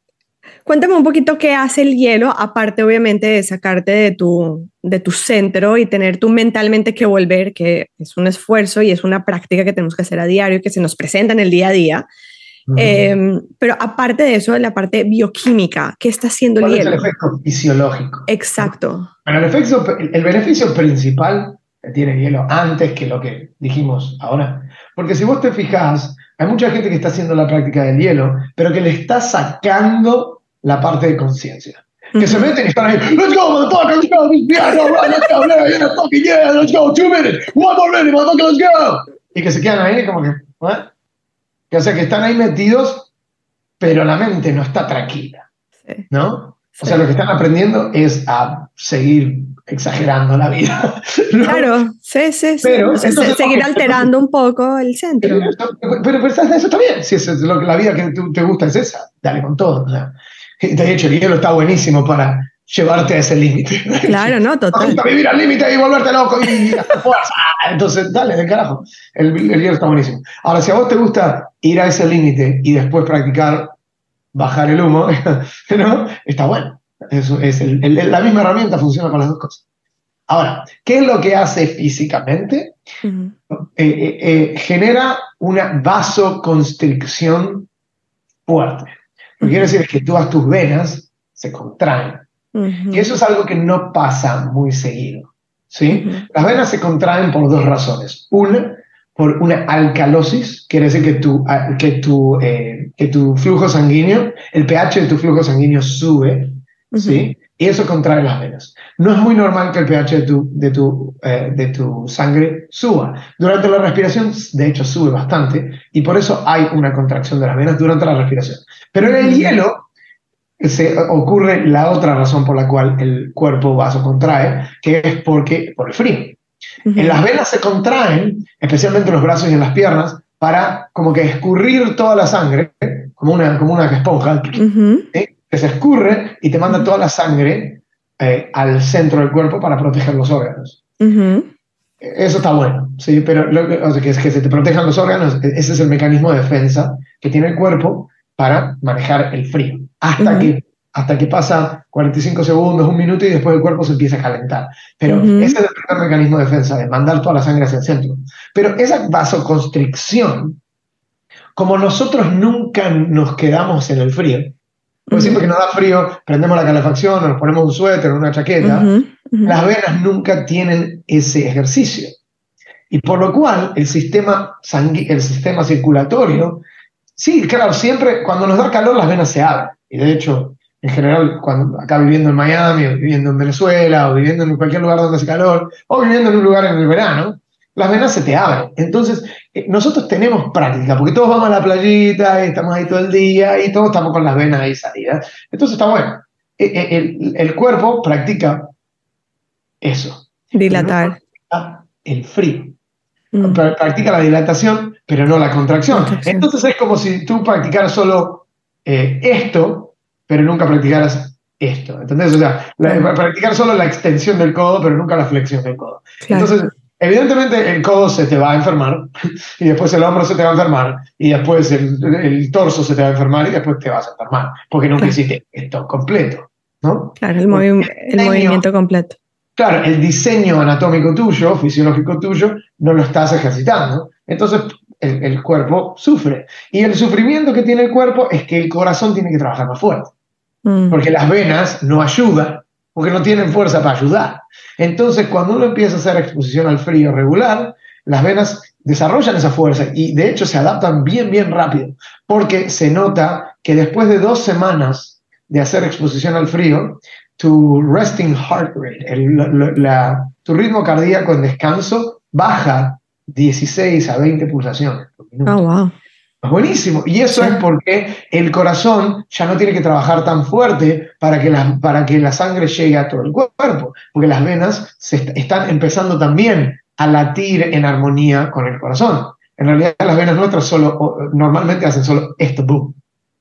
cuéntame un poquito qué hace el hielo, aparte obviamente de sacarte de tu, de tu centro y tener tú mentalmente que volver, que es un esfuerzo y es una práctica que tenemos que hacer a diario, que se nos presenta en el día a día. Em, pero aparte de eso, la parte bioquímica, ¿qué está haciendo el ¿Cuál hielo? es el efecto fisiológico? Exacto. Bueno, el, efecto, el beneficio principal que tiene el hielo antes que lo que dijimos ahora, porque si vos te fijás, hay mucha gente que está haciendo la práctica del hielo, pero que le está sacando la parte de conciencia. Que se meten y están ahí, let's go, motherfucker, let's go, yeah, no, right, let's go, yeah, fucking yeah, let's go, two minutes, one more minute, motherfucker, let's go. Y que se quedan ahí como que, ¿eh? Que, o sea, que están ahí metidos, pero la mente no está tranquila, Sí. ¿no? O sea, lo que están aprendiendo es a seguir exagerando la vida. [laughs] ¿no? Claro, sí, sí, sí. Pero, se- seguir alterando un poco el centro. Pero, pero, pero eso está bien, si es lo que la vida que te gusta es esa, dale con todo. o sea. De hecho, el hielo está buenísimo para llevarte a ese límite. Claro, no, total. vivir al límite y volverte loco y fuerza. Ah, Entonces, dale, del carajo. El, el hielo está buenísimo. Ahora, si a vos te gusta ir a ese límite y después practicar bajar el humo, [laughs] ¿no? está bueno. Es el- el- la misma herramienta funciona con las dos cosas. Ahora, ¿qué es lo que hace físicamente? Eh, eh, eh, genera una vasoconstricción fuerte. Lo que quiere decir es que todas tus venas se contraen. Y eso es algo que no pasa muy seguido. ¿sí? Las venas se contraen por dos razones. Una, por una alcalosis, quiere decir que tu, que tu, eh, que tu flujo sanguíneo, el pH de tu flujo sanguíneo sube, ¿sí? Y eso contrae las venas. No es muy normal que el pH de tu, de tu, eh, de tu sangre suba. Durante la respiración, de hecho, sube bastante y por eso hay una contracción de las venas durante la respiración. Pero en el hielo se ocurre la otra razón por la cual el cuerpo vasocontrae, que es porque, por el frío. En las venas se contraen, especialmente en los brazos y en las piernas, para como que escurrir toda la sangre, como una, como una esponja, que se escurre y te manda toda la sangre eh, al centro del cuerpo para proteger los órganos. Eso está bueno, ¿sí? pero lo que, o sea, que, es que se te protejan los órganos, e- ese es el mecanismo de defensa que tiene el cuerpo para manejar el frío. Hasta, Ujú. que, hasta que pasa 45 segundos, un minuto y después el cuerpo se empieza a calentar. Pero Ujú. ese es el primer mecanismo de defensa, de mandar toda la sangre hacia el centro. Pero esa vasoconstricción, como nosotros nunca nos quedamos en el frío, pues Ujú. siempre que nos da frío, prendemos la calefacción, o nos ponemos un suéter o una chaqueta, las venas nunca tienen ese ejercicio. Y por lo cual el sistema, el sistema circulatorio, sí, claro, siempre cuando nos da calor las venas se abren. Y de hecho, en general, cuando acá viviendo en Miami, o viviendo en Venezuela, o viviendo en cualquier lugar donde hace calor, o viviendo en un lugar en el verano, las venas se te abren. Entonces, eh, nosotros tenemos práctica, porque todos vamos a la playita y estamos ahí todo el día y todos estamos con las venas ahí salidas. Entonces está bueno. Eh, eh, El, el cuerpo practica eso. Dilatar. El frío. Mm. Pra- Practica la dilatación, pero no la contracción. Contracción. Entonces es como si tú practicaras solo eh, esto, pero nunca practicaras esto. ¿Entendés? O sea, la- practicar solo la extensión del codo, pero nunca la flexión del codo. Claro. Entonces, evidentemente el codo se te va a enfermar, [laughs] y después el hombro se te va a enfermar, y después el, el torso se te va a enfermar, y después te vas a enfermar, porque nunca Claro. hiciste esto completo. ¿no? Claro, el, movi- el diseño- movimiento completo. Claro, el diseño anatómico tuyo, fisiológico tuyo, no lo estás ejercitando. Entonces el, el cuerpo sufre. Y el sufrimiento que tiene el cuerpo es que el corazón tiene que trabajar más fuerte. Mm. Porque las venas no ayudan, porque no tienen fuerza para ayudar. Entonces cuando uno empieza a hacer exposición al frío regular, las venas desarrollan esa fuerza y de hecho se adaptan bien, bien rápido. Porque se nota que después de dos semanas de hacer exposición al frío, tu resting heart rate, el- la- la- la- tu ritmo cardíaco en descanso baja 16 a 20 pulsaciones por minuto. Oh, wow. Es buenísimo. Y eso Sí. es porque el corazón ya no tiene que trabajar tan fuerte para que la, para que la sangre llegue a todo el cuerpo, porque las venas se est- están empezando también a latir en armonía con el corazón. En realidad las venas nuestras solo, normalmente hacen solo esto, boom,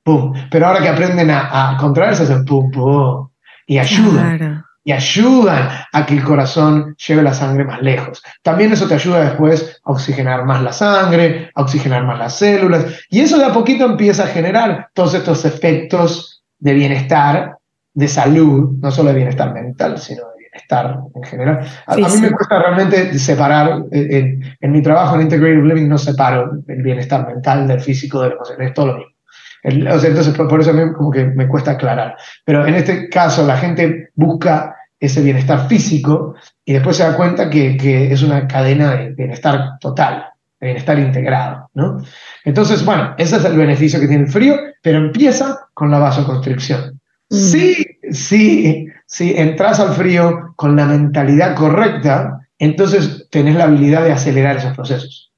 boom. Pero ahora que aprenden a, a contraerse, hacen pum, pum. Y ayudan Claro. Y ayudan a que el corazón lleve la sangre más lejos. También eso te ayuda después a oxigenar más la sangre, a oxigenar más las células, y eso de a poquito empieza a generar todos estos efectos de bienestar, de salud, no solo de bienestar mental, sino de bienestar en general. A, a mí me cuesta realmente separar, eh, en, en mi trabajo en Integrative Living no separo el bienestar mental del físico, del emocional, es todo lo mismo. o sea, entonces, por, eso a mí como que me cuesta aclarar. Pero en este caso, la gente busca ese bienestar físico y después se da cuenta que, que es una cadena de bienestar total, de bienestar integrado, ¿no? Entonces, bueno, ese es el beneficio que tiene el frío, pero empieza con la vasoconstricción. Mm. Sí, sí, si entras al frío con la mentalidad correcta, entonces tenés la habilidad de acelerar esos procesos.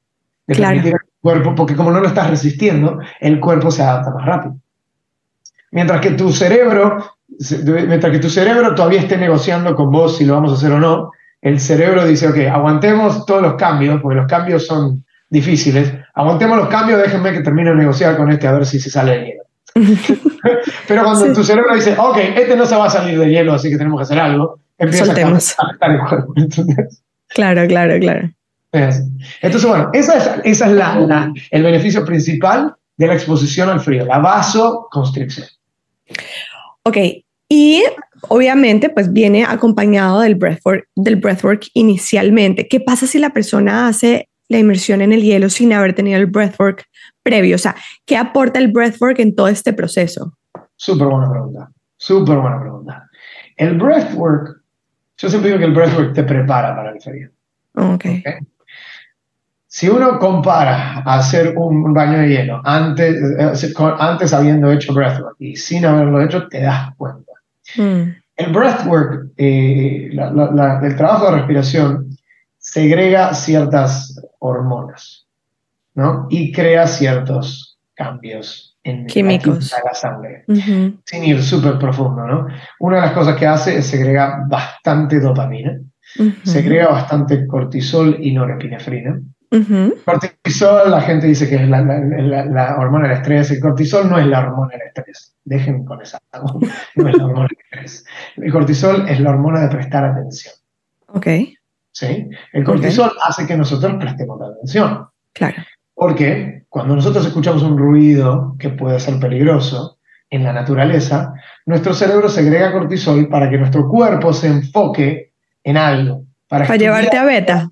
De claro. permitir al cuerpo, porque como no lo estás resistiendo, el cuerpo se adapta más rápido. Mientras que tu cerebro, mientras que tu cerebro todavía esté negociando con vos si lo vamos a hacer o no, el cerebro dice, ok, aguantemos todos los cambios, porque los cambios son difíciles, aguantemos los cambios, déjenme que termine de negociar con este a ver si se sale de hielo. [laughs] Pero cuando tu cerebro dice, ok, este no se va a salir de hielo, así que tenemos que hacer algo, empieza a estar el cuerpo. Claro, claro, claro. Entonces, bueno, esa es, esa es la, el beneficio principal de la exposición al frío, la vasoconstricción. Ok, y obviamente pues viene acompañado del breathwork, del breathwork inicialmente. ¿Qué pasa si la persona hace la inmersión en el hielo sin haber tenido el breathwork previo? O sea, ¿qué aporta el breathwork en todo este proceso? Súper buena pregunta, súper buena pregunta. El breathwork, yo siempre digo que el breathwork te prepara para el frío. Okay. Si uno compara hacer un, baño de hielo antes, eh, antes habiendo hecho breathwork y sin haberlo hecho, te das cuenta. Mm. El breathwork, eh, el trabajo de respiración, segrega ciertas hormonas, ¿no? Y crea ciertos cambios en químicos la sangre, sin ir súper profundo, ¿no? Una de las cosas que hace es segrega bastante dopamina, segrega bastante cortisol y norepinefrina. Cortisol, la gente dice que es la, la, hormona del estrés. El cortisol no es la hormona del estrés. Dejen con esa. No es la hormona del estrés. El cortisol es la hormona de prestar atención. Ok. ¿sí? El cortisol hace que nosotros prestemos atención. Claro. Porque cuando nosotros escuchamos un ruido que puede ser peligroso en la naturaleza, nuestro cerebro segrega cortisol para que nuestro cuerpo se enfoque en algo. Para, llevarte a beta.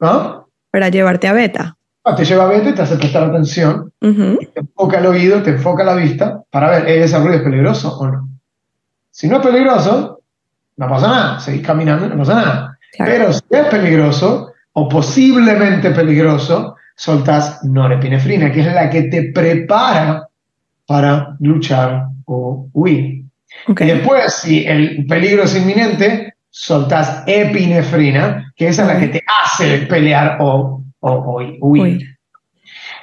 ¿No? Para llevarte a beta. Ah, te lleva a beta y te hace prestar atención. Te enfoca el oído, te enfoca la vista para ver, ¿ese ruido es peligroso o no? Si no es peligroso, no pasa nada. Seguís caminando no pasa nada. Pero si es peligroso o posiblemente peligroso, soltas norepinefrina, que es la que te prepara para luchar o huir. Y después, si el peligro es inminente, soltas epinefrina, que esa es la que te hace pelear o, huir.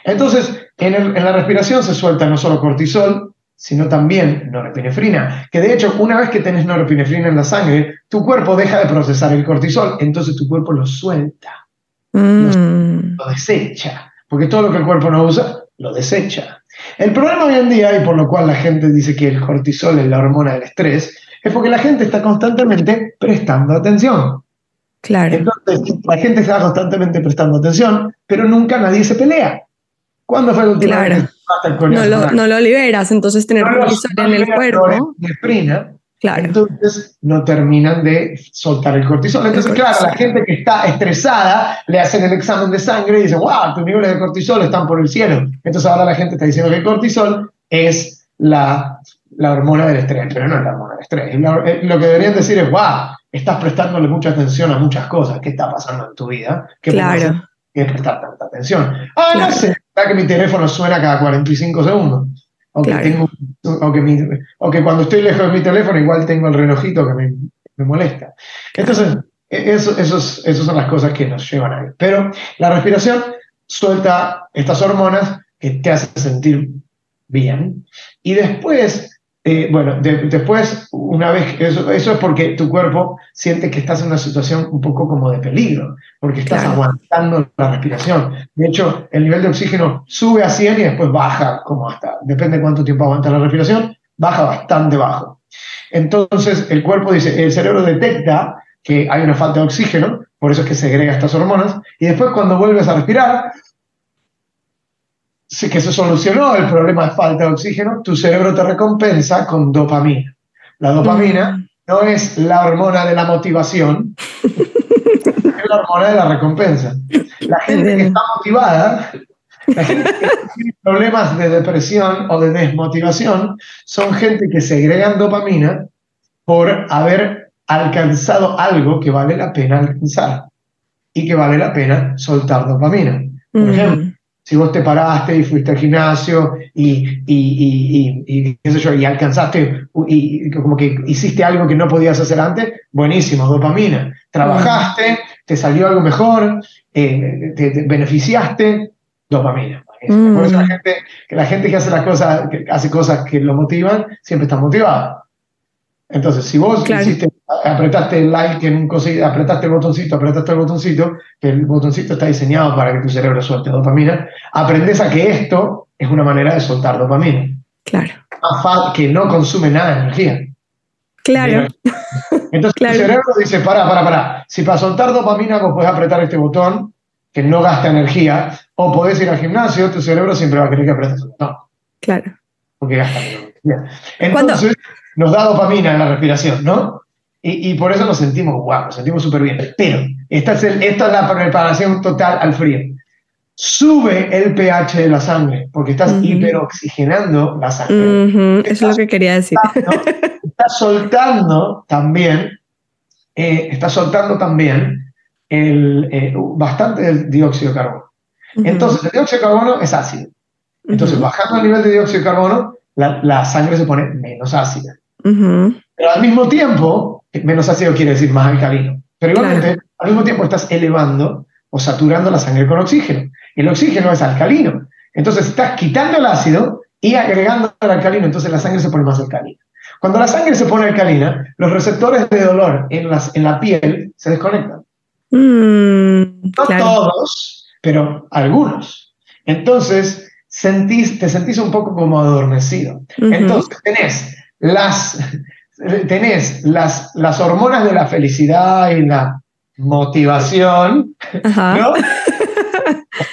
Entonces, en, en, la respiración se suelta no solo cortisol, sino también norepinefrina, que de hecho una vez que tenés norepinefrina en la sangre, tu cuerpo deja de procesar el cortisol, entonces tu cuerpo lo suelta, mm. lo, desecha, porque todo lo que el cuerpo no usa, lo desecha. El problema hoy en día, y por lo cual la gente dice que el cortisol es la hormona del estrés, es porque la gente está constantemente prestando atención. Claro. Entonces, la gente está constantemente prestando atención, pero nunca nadie se pelea. ¿Cuándo fue el último claro. no, lo, no lo, liberas, entonces tener cortisol en el cuerpo. claro. Entonces no terminan de soltar el cortisol. Entonces, claro, la gente que está estresada le hacen el examen de sangre y dicen, wow, tus niveles de cortisol están por el cielo. Entonces ahora la gente está diciendo que el cortisol es la, la hormona del estrés, pero no es la hormona del estrés. Eh, lo que deberían decir es, wow, estás prestándole mucha atención a muchas cosas. ¿Qué está pasando en tu vida? ¿Qué claro. Que prestar tanta atención. Ah, no sé, que mi teléfono suena cada 45 segundos. O que, tengo, o, que cuando estoy lejos de mi teléfono, igual tengo el relojito que me, me molesta. Entonces, e, eso, esos, esas son las cosas que nos llevan ahí. Pero la respiración suelta estas hormonas que te hacen sentir bien. Y después eh, bueno, después, una vez, eso, eso es porque tu cuerpo siente que estás en una situación un poco como de peligro, porque estás aguantando la respiración. De hecho, el nivel de oxígeno sube a 100 y después baja, como hasta, depende de cuánto tiempo aguanta la respiración, baja bastante bajo. Entonces, el cuerpo dice, el cerebro detecta que hay una falta de oxígeno, por eso es que segrega estas hormonas, y después cuando vuelves a respirar, que se solucionó el problema de falta de oxígeno, tu cerebro te recompensa con dopamina. La dopamina mm. no es la hormona de la motivación, [laughs] es la hormona de la recompensa. La gente que está motivada La gente que tiene problemas de depresión o de desmotivación son gente que segregan dopamina por haber alcanzado algo que vale la pena alcanzar y que vale la pena soltar dopamina. Por ejemplo, si vos te paraste y fuiste al gimnasio y, y, y, y, qué sé yo, y alcanzaste, y como que hiciste algo que no podías hacer antes, buenísimo, dopamina. Trabajaste, te salió algo mejor, eh, te, beneficiaste, dopamina. Por eso la gente, la gente que hace las cosas, que hace cosas que lo motivan, siempre está motivada. Entonces, si vos hiciste, apretaste el like en un cosito, apretaste el botoncito, apretaste el botoncito, que el botoncito está diseñado para que tu cerebro suelte dopamina, aprendes a que esto es una manera de soltar dopamina. Claro. Que no consume nada de energía. Claro. Entonces [laughs] Claro. tu cerebro dice, para, para, para. Si para soltar dopamina vos podés apretar este botón, que no gasta energía, o podés ir al gimnasio, tu cerebro siempre va a querer que apretes el botón, Claro. porque gasta energía. ¿Cuándo? Entonces, nos da dopamina en la respiración, ¿no? Y, y por eso nos sentimos guau, nos sentimos súper bien. Pero esta es, el- esta es la preparación total al frío. Sube el pH de la sangre, porque estás Ujú. hiperoxigenando la sangre. Ujú, Eso es lo que quería decir. ¿no? Está soltando también, eh, está soltando también el, eh, bastante del dióxido de carbono. Ujú. Entonces, el dióxido de carbono es ácido. Entonces, bajando el nivel de dióxido de carbono, la, la sangre se pone menos ácida. Pero al mismo tiempo, menos ácido quiere decir más alcalino. Pero igualmente, al mismo tiempo estás elevando o saturando la sangre con oxígeno. El oxígeno es alcalino. Entonces estás quitando el ácido y agregando el alcalino. Entonces la sangre se pone más alcalina. Cuando la sangre se pone alcalina, los receptores de dolor en, las, en la piel se desconectan. Mm, No claro. todos, pero algunos. Entonces, sentís, te sentís un poco como adormecido. Entonces, tenés las, tenés las, las hormonas de la felicidad y la motivación, Ajá. ¿no?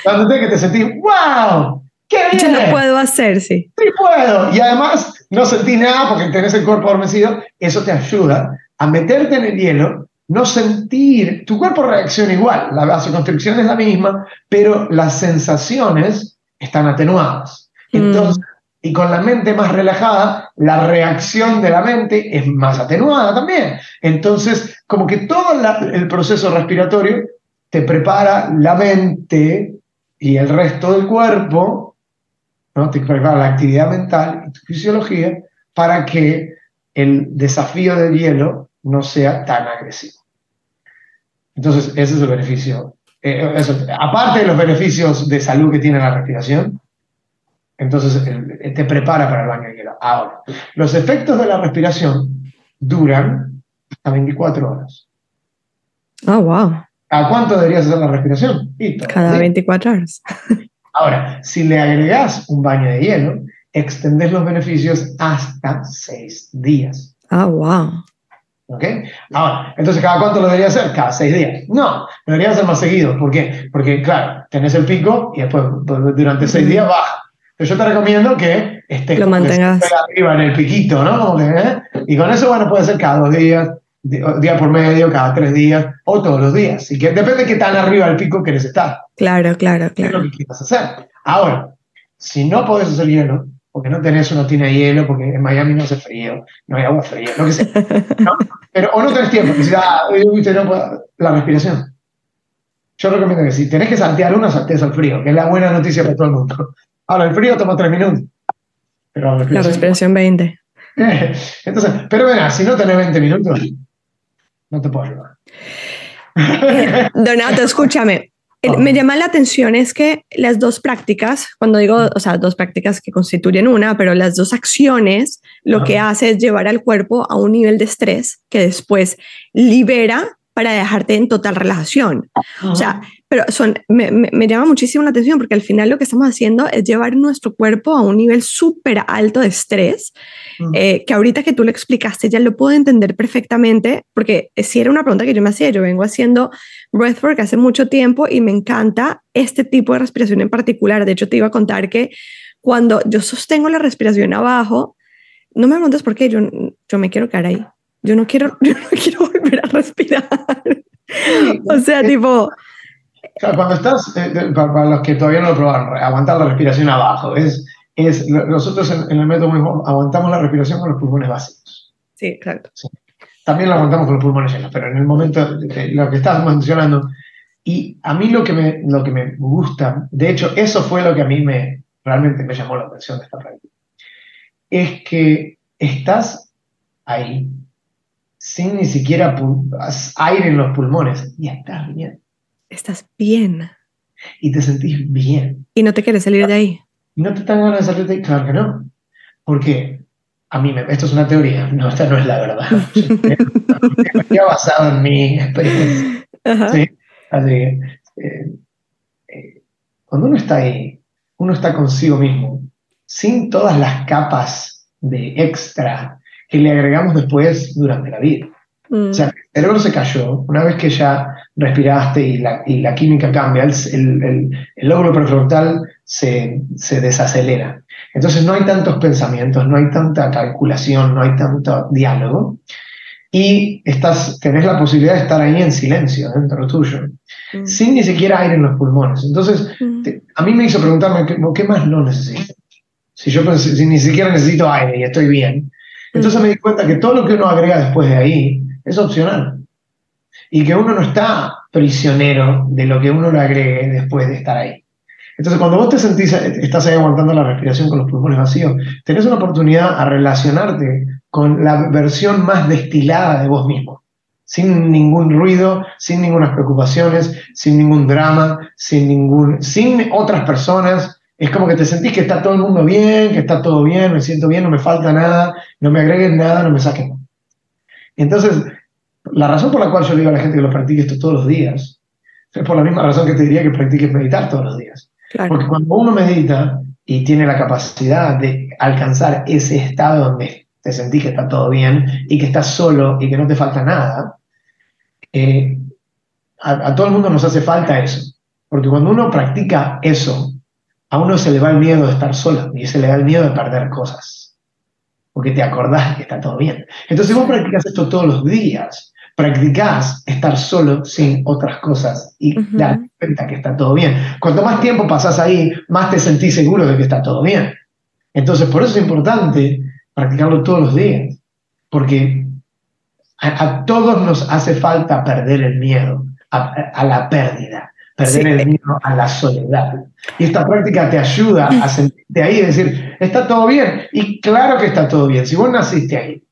Cuando te, que te sentís, ¡wow! ¡Qué Yo bien! no puedo hacer, sí. ¡Sí puedo! Y además no sentís nada porque tenés el cuerpo adormecido. Eso te ayuda a meterte en el hielo, no sentir, tu cuerpo reacciona igual, la vasoconstricción es la misma, pero las sensaciones están atenuadas. Mm. Entonces, y con la mente más relajada, la reacción de la mente es más atenuada también. Entonces, como que todo el proceso respiratorio te prepara la mente y el resto del cuerpo, ¿no? te prepara la actividad mental y tu fisiología para que el desafío del hielo no sea tan agresivo. Entonces, ese es el beneficio. Eh, aparte de los beneficios de salud que tiene la respiración, entonces el- te prepara para el baño de hielo. Ahora, los efectos de la respiración duran hasta 24 horas. Oh, wow. ¿A cuánto deberías hacer la respiración? Todos Cada los días. 24 horas. [laughs] Ahora, si le agregas un baño de hielo, extendés los beneficios hasta 6 días. Ah, wow. ¿Ok? Ahora, entonces, ¿cada cuánto lo debería hacer? Cada seis días. No, lo debería hacer más seguido. ¿Por qué? Porque, claro, tenés el pico y después du- durante seis días baja. Pero yo te recomiendo que estés Lo mantengas. arriba en el piquito, ¿no? ¿eh? Y con eso, bueno, puede ser cada dos días, día por medio, cada tres días, o todos los días. Y que depende de qué tan arriba del pico querés estar. Claro, claro, ¿Qué es lo claro. que quieras hacer? Ahora, si no podés hacer hielo, porque no tenés una tina de hielo, porque en Miami no hace frío, no hay agua fría, lo que sea. [laughs] ¿no? Pero, o no tenés tiempo, que ah, no puedo- la respiración. Yo recomiendo que si tenés que saltear una, saltees al frío, que es la buena noticia para todo el mundo. Ahora, el frío toma tres minutos. Pero la La respiración. respiración [laughs] 20. Entonces, pero verás, si no tenés 20 minutos, no te puedo ayudar. Donato, escúchame. El- me llama la atención es que las dos prácticas, cuando digo, o sea, dos prácticas que constituyen una, pero las dos acciones, lo que hace es llevar al cuerpo a un nivel de estrés que después libera para dejarte en total relajación. O sea, pero son, me, me- me llama muchísimo la atención porque al final lo que estamos haciendo es llevar nuestro cuerpo a un nivel súper alto de estrés, Mm. eh, que ahorita que tú lo explicaste ya lo puedo entender perfectamente, porque si era una pregunta que yo me hacía, yo vengo haciendo breathwork hace mucho tiempo y me encanta este tipo de respiración en particular. De hecho, te iba a contar que cuando yo sostengo la respiración abajo, no me preguntes por qué, yo, yo me quiero quedar ahí. Yo no quiero, [laughs] yo no quiero volver a respirar. o sea, tipo, cuando estás, eh, para, los que todavía no lo probaron, aguantar la respiración abajo, es, es nosotros en, el método aguantamos la respiración con los pulmones básicos. Sí, exacto. También la aguantamos con los pulmones llenos, pero en el momento, de lo que estás mencionando, y a mí lo que, me, lo que me gusta, de hecho, eso fue lo que a mí me, realmente me llamó la atención de esta práctica, es que estás ahí sin ni siquiera aire en los pulmones y estás bien. Estás bien. Y te sentís bien. Y no te quieres salir de ahí. Y no te están ganas de salir de ahí, claro que no. Porque a mí, me, esto es una teoría, no, esta no es la verdad. [laughs] teoría basada en mi experiencia. ¿sí? Así que, eh, eh, cuando uno está ahí, uno está consigo mismo, sin todas las capas de extra que le agregamos después durante la vida. O sea, mm. el cerebro se cayó, una vez que ya respiraste y la, y la química cambia, el, el, el, lóbulo prefrontal se, se, desacelera. Entonces no hay tantos pensamientos, no hay tanta calculación, no hay tanto diálogo. Y estás, tenés la posibilidad de estar ahí en silencio dentro tuyo, mm. sin ni siquiera aire en los pulmones. Entonces, mm. a mí me hizo preguntarme, ¿qué, ¿qué más no necesito? Si yo si ni siquiera necesito aire y estoy bien, entonces me di cuenta que todo lo que uno agrega después de ahí es opcional. Y que uno no está prisionero de lo que uno le agregue después de estar ahí. Entonces, cuando vos te sentís, estás ahí aguantando la respiración con los pulmones vacíos, tenés una oportunidad a relacionarte con la versión más destilada de vos mismo, sin ningún ruido, sin ninguna preocupaciones, sin ningún drama, sin, ningún, sin otras personas, es como que te sentís que está todo el mundo bien, que está todo bien, me siento bien, no me falta nada, no me agreguen nada, no me saquen. Entonces, la razón por la cual yo le digo a la gente que lo practique esto todos los días es por la misma razón que te diría que practiques meditar todos los días. Porque cuando uno medita y tiene la capacidad de alcanzar ese estado donde te sentís que está todo bien y que estás solo y que no te falta nada, eh, a, a todo el mundo nos hace falta eso. Porque cuando uno practica eso, a uno se le va el miedo de estar solo y se le da el miedo de perder cosas. Porque te acordás que está todo bien. Entonces, vos practicas esto todos los días, practicás estar solo sin otras cosas y dar cuenta que está todo bien. Cuanto más tiempo pasás ahí, más te sentís seguro de que está todo bien. Entonces, por eso es importante practicarlo todos los días. Porque a, todos nos hace falta perder el miedo a la pérdida perder el miedo a la soledad. Y esta práctica te ayuda a sentirte ahí y decir, está todo bien. Y claro que está todo bien, si vos naciste ahí.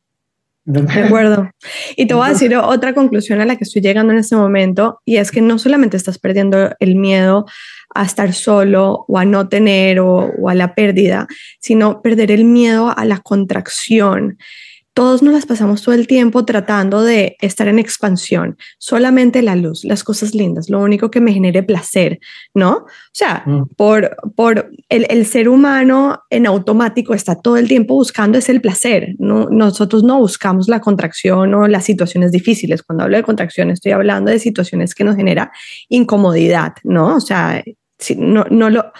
De acuerdo. Y te voy a decir otra conclusión a la que estoy llegando en este momento, y es que no solamente estás perdiendo el miedo a estar solo o a no tener o, o a la pérdida, sino perder el miedo a la contracción todos nos las pasamos todo el tiempo tratando de estar en expansión, solamente la luz, las cosas lindas, lo único que me genere placer, ¿no? O sea, mm. por, por el, ser humano en automático está todo el tiempo buscando es el placer, ¿no? nosotros no buscamos la contracción o las situaciones difíciles. Cuando hablo de contracción estoy hablando de situaciones que nos genera incomodidad, ¿no? O sea, si no, no lo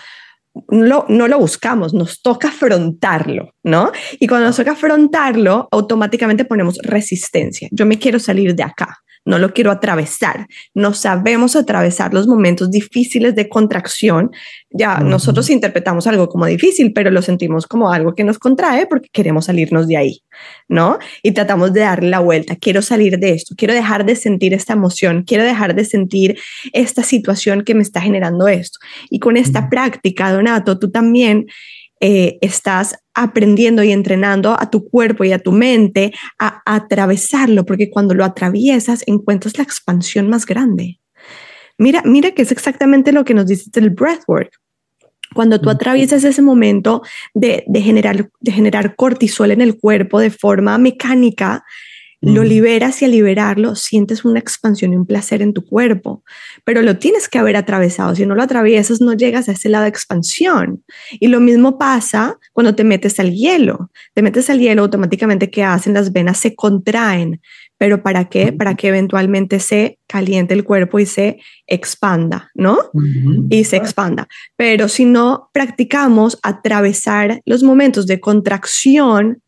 no, lo buscamos, nos toca afrontarlo, ¿no? Y cuando nos toca afrontarlo, automáticamente ponemos resistencia. Yo me quiero salir de acá no lo quiero atravesar. No sabemos atravesar los momentos difíciles de contracción. Ya nosotros interpretamos algo como difícil, pero lo sentimos como algo que nos contrae porque queremos salirnos de ahí, ¿no? Y tratamos de darle la vuelta. Quiero salir de esto, quiero dejar de sentir esta emoción, quiero dejar de sentir esta situación que me está generando esto. Y con esta práctica, Donato, tú también eh, estás aprendiendo y entrenando a tu cuerpo y a tu mente a, atravesarlo, porque cuando lo atraviesas encuentras la expansión más grande. Mira, mira que es exactamente lo que nos dice el breathwork. Cuando tú atraviesas ese momento de, de, generar, de generar cortisol en el cuerpo de forma mecánica, lo liberas y al liberarlo sientes una expansión y un placer en tu cuerpo, pero lo tienes que haber atravesado. Si no lo atraviesas, no llegas a ese lado de expansión. Y lo mismo pasa cuando te metes al hielo. Te metes al hielo, automáticamente, ¿qué hacen? Las venas se contraen. ¿Pero para qué? Para que eventualmente se caliente el cuerpo y se expanda, ¿no? Y se expanda. Pero si no practicamos atravesar los momentos de contracción,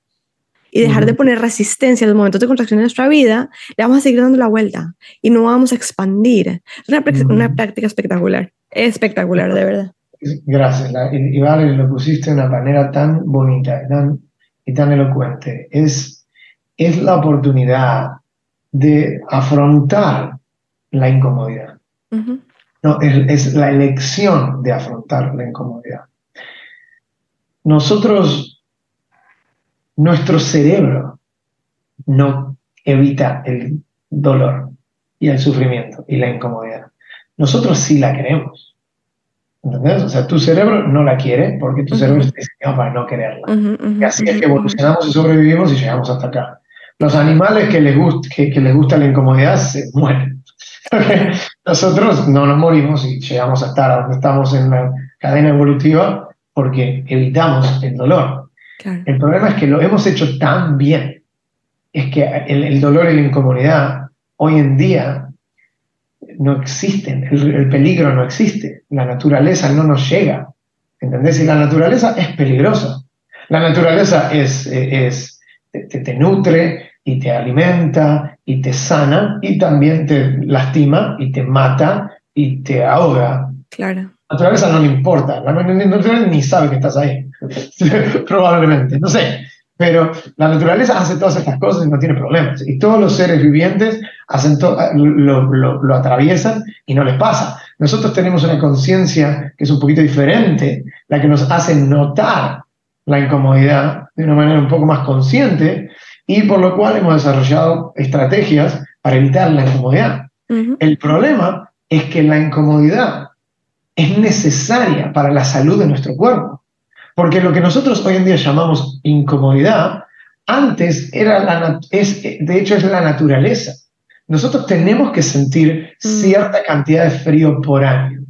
y dejar de poner resistencia a los momentos de contracción en nuestra vida, le vamos a seguir dando la vuelta y no vamos a expandir. Es una, una práctica espectacular, espectacular, de verdad. Gracias, y vale, lo pusiste de una manera tan bonita tan, y tan elocuente. Es, es la oportunidad de afrontar la incomodidad. No, es, la elección de afrontar la incomodidad. Nosotros, nuestro cerebro no evita el dolor y el sufrimiento y la incomodidad. Nosotros sí la queremos. ¿Entendés? O sea, tu cerebro no la quiere porque tu cerebro está diseñado para no quererla. y así es que evolucionamos y sobrevivimos y llegamos hasta acá. Los animales que les, que, que les gusta la incomodidad se mueren. [laughs] Nosotros no nos morimos y llegamos a estar donde estamos en la cadena evolutiva porque evitamos el dolor. El problema es que lo hemos hecho tan bien, es que el, dolor y la incomodidad hoy en día no existen, el, peligro no existe, la naturaleza no nos llega, ¿entendés? Y la naturaleza es peligrosa. La naturaleza es, es te, te nutre y te alimenta y te sana y también te lastima y te mata y te ahoga. Claro. Naturaleza no le importa, la naturaleza ni sabe que estás ahí, [laughs] probablemente, no sé. Pero la naturaleza hace todas estas cosas y no tiene problemas. Y todos los seres vivientes hacen lo, lo, lo, atraviesan y no les pasa. Nosotros tenemos una conciencia que es un poquito diferente, la que nos hace notar la incomodidad de una manera un poco más consciente y por lo cual hemos desarrollado estrategias para evitar la incomodidad. El problema es que la incomodidad es necesaria para la salud de nuestro cuerpo, porque lo que nosotros hoy en día llamamos incomodidad, antes era la, es, de hecho es la naturaleza. Nosotros tenemos que sentir mm. cierta cantidad de frío por año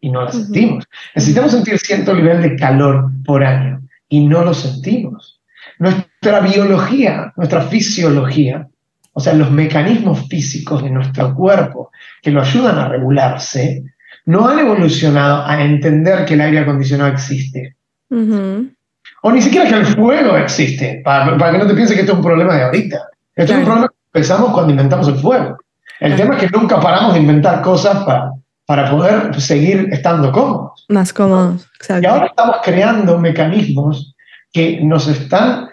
y no la sentimos. Necesitamos sentir cierto nivel de calor por año y no lo sentimos. Nuestra biología, nuestra fisiología, o sea, los mecanismos físicos de nuestro cuerpo que lo ayudan a regularse, no han evolucionado a entender que el aire acondicionado existe. O ni siquiera que el fuego existe, para, que no te pienses que esto es un problema de ahorita. Esto es un problema que empezamos cuando inventamos el fuego. El tema es que nunca paramos de inventar cosas para, para poder seguir estando cómodos. Más cómodos, exacto. Y ahora estamos creando mecanismos que nos están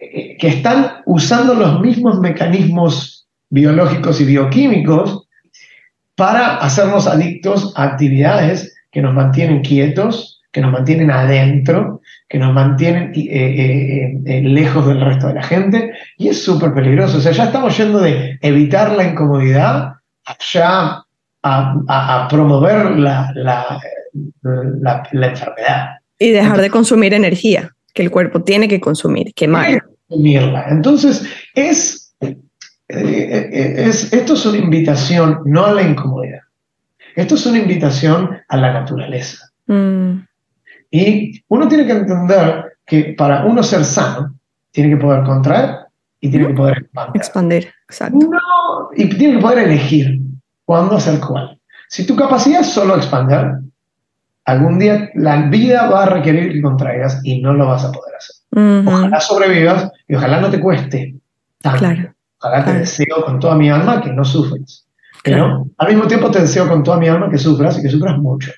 que están usando los mismos mecanismos biológicos y bioquímicos para hacernos adictos a actividades que nos mantienen quietos, que nos mantienen adentro, que nos mantienen eh, eh, eh, lejos del resto de la gente, y es súper peligroso. O sea, ya estamos yendo de evitar la incomodidad ya a, promover la, la, la, enfermedad. Y dejar de consumir energía que el cuerpo tiene que consumir, quemar. Entonces, es, es, esto es una invitación no a la incomodidad, esto es una invitación a la naturaleza. Mm. Y uno tiene que entender que para uno ser sano, tiene que poder contraer y tiene que poder expandir. Expandir, exacto. y tiene que poder elegir cuándo hacer cuál. Si tu capacidad es solo expandir, algún día la vida va a requerir que contraigas y no lo vas a poder hacer. Ojalá sobrevivas y ojalá no te cueste tanto. Ojalá te deseo con toda mi alma que no sufres. Pero al mismo tiempo te deseo con toda mi alma que sufras y que sufras mucho.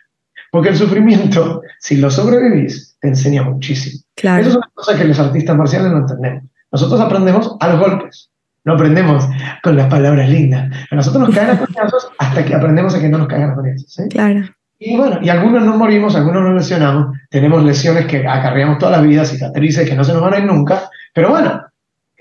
Porque el sufrimiento, [laughs] si lo sobrevivís, te enseña muchísimo. Eso es una cosa que los artistas marciales no entendemos. Nosotros aprendemos a los golpes. No aprendemos con las palabras lindas. A nosotros nos caen a coñazos [laughs] hasta que aprendemos a que no nos caigan a coñazos. Claro. Y bueno, y algunos no morimos, algunos nos lesionamos, tenemos lesiones que acarreamos toda la vida, cicatrices que no se nos van a ir nunca, pero bueno,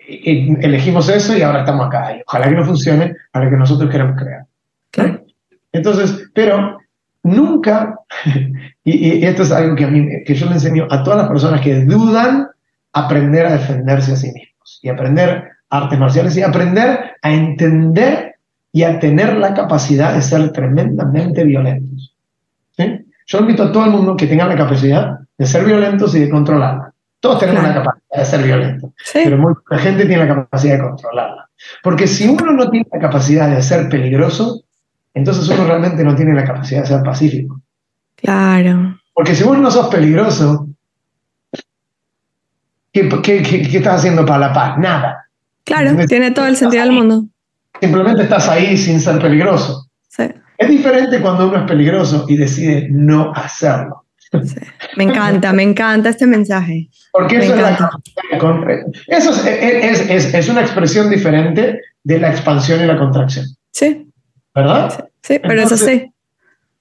elegimos eso y ahora estamos acá. Y ojalá que no funcione para lo que nosotros queremos crear. Claro. Entonces, pero nunca, [laughs] y, esto es algo que, a mí, que yo le enseño a todas las personas que dudan aprender a defenderse a sí mismos y aprender artes marciales y aprender a entender y a tener la capacidad de ser tremendamente violentos. Yo invito a todo el mundo que tenga la capacidad de ser violentos y de controlarla. Todos tenemos la capacidad de ser violentos, pero mucha gente tiene la capacidad de controlarla. Porque si uno no tiene la capacidad de ser peligroso, entonces uno realmente no tiene la capacidad de ser pacífico. Claro. Porque si vos no sos peligroso, ¿qué, qué, qué, qué estás haciendo para la paz? Nada. Claro, tiene todo el sentido del mundo. Simplemente estás ahí sin ser peligroso. Sí, Es diferente cuando uno es peligroso y decide no hacerlo. Sí. Me encanta, me encanta este mensaje. Porque Me eso, es, la- eso es, es- es- es una expresión diferente de la expansión y la contracción, Sí, ¿verdad? sí, pero es Entonces- así.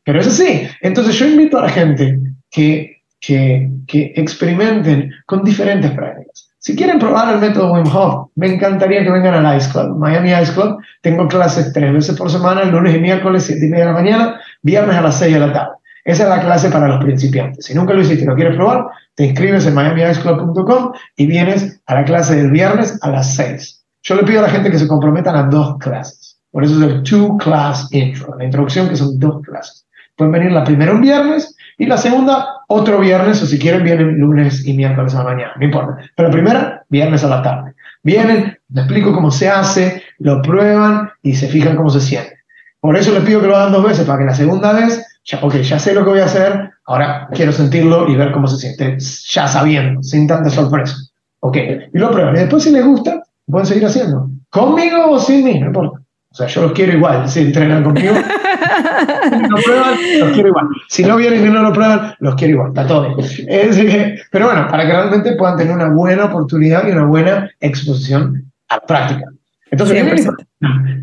Pero es así. Entonces yo invito a la gente que, que, que experimenten con diferentes prácticas. Si quieren probar el método Wim Hof, me encantaría que vengan al Ice Club, Miami Ice Club. Tengo clases tres veces por semana, lunes y miércoles, siete y media de la mañana, viernes a las seis de la tarde. Esa es la clase para los principiantes. Si nunca lo hiciste y lo quieres probar, te inscribes en miamiiceclub.com y vienes a la clase del viernes a las 6. Yo le pido a la gente que se comprometan a dos clases. Por eso es el two class intro, la introducción que son dos clases. Pueden venir la primera un viernes y la segunda otro viernes, o si quieren vienen lunes y miércoles a la mañana, no importa. Pero la primera, viernes a la tarde. Vienen, les explico cómo se hace, lo prueban y se fijan cómo se siente. Por eso les pido que lo hagan dos veces, para que la segunda vez, ya, ok, ya sé lo que voy a hacer, ahora quiero sentirlo y ver cómo se siente, ya sabiendo, sin tanta sorpresa. Ok, y lo prueban. Y después si les gusta, pueden seguir haciendo. Conmigo o sin mí, no importa. O sea, yo los quiero igual, si entrenan conmigo. [laughs] Si lo prueban, los quiero igual. Si no vienen y no lo prueban, los quiero igual. Está todo bien. Pero bueno, para que realmente puedan tener una buena oportunidad y una buena exposición a la práctica. Entonces, 100%.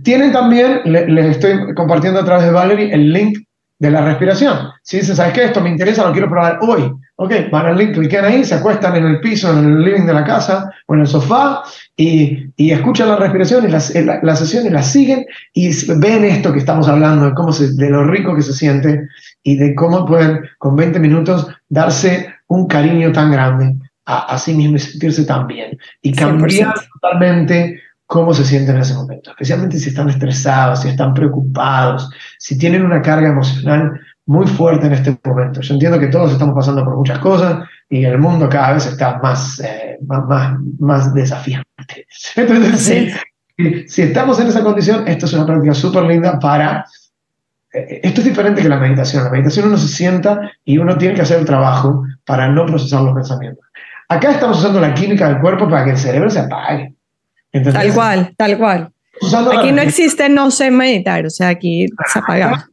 tienen también, le- les estoy compartiendo a través de Valerie el link de la respiración. Si dicen, ¿sabes qué? Esto me interesa, lo quiero probar hoy. Ok, van al link, clican ahí, se acuestan en el piso, en el living de la casa o en el sofá y, y escuchan la respiración y la, la- la sesión y la siguen y ven esto que estamos hablando, de, cómo se, de lo rico que se siente y de cómo pueden con 20 minutos darse un cariño tan grande a, a sí mismo y sentirse tan bien y 100%. cambiar totalmente cómo se sienten en ese momento, especialmente si están estresados, si están preocupados, si tienen una carga emocional muy fuerte en este momento. Yo entiendo que todos estamos pasando por muchas cosas y el mundo cada vez está más, eh, más, más, más desafiante. [laughs] Entonces, Así si, si- si estamos en esa condición, esto es una práctica súper linda para... eh, Esto es diferente que la meditación. La meditación uno se sienta y uno tiene que hacer el trabajo para no procesar los pensamientos. Acá estamos usando la química del cuerpo para que el cerebro se apague. ¿Entendés? Tal cual, tal cual. Usando Aquí no existe no sé meditar, o sea, aquí se apaga.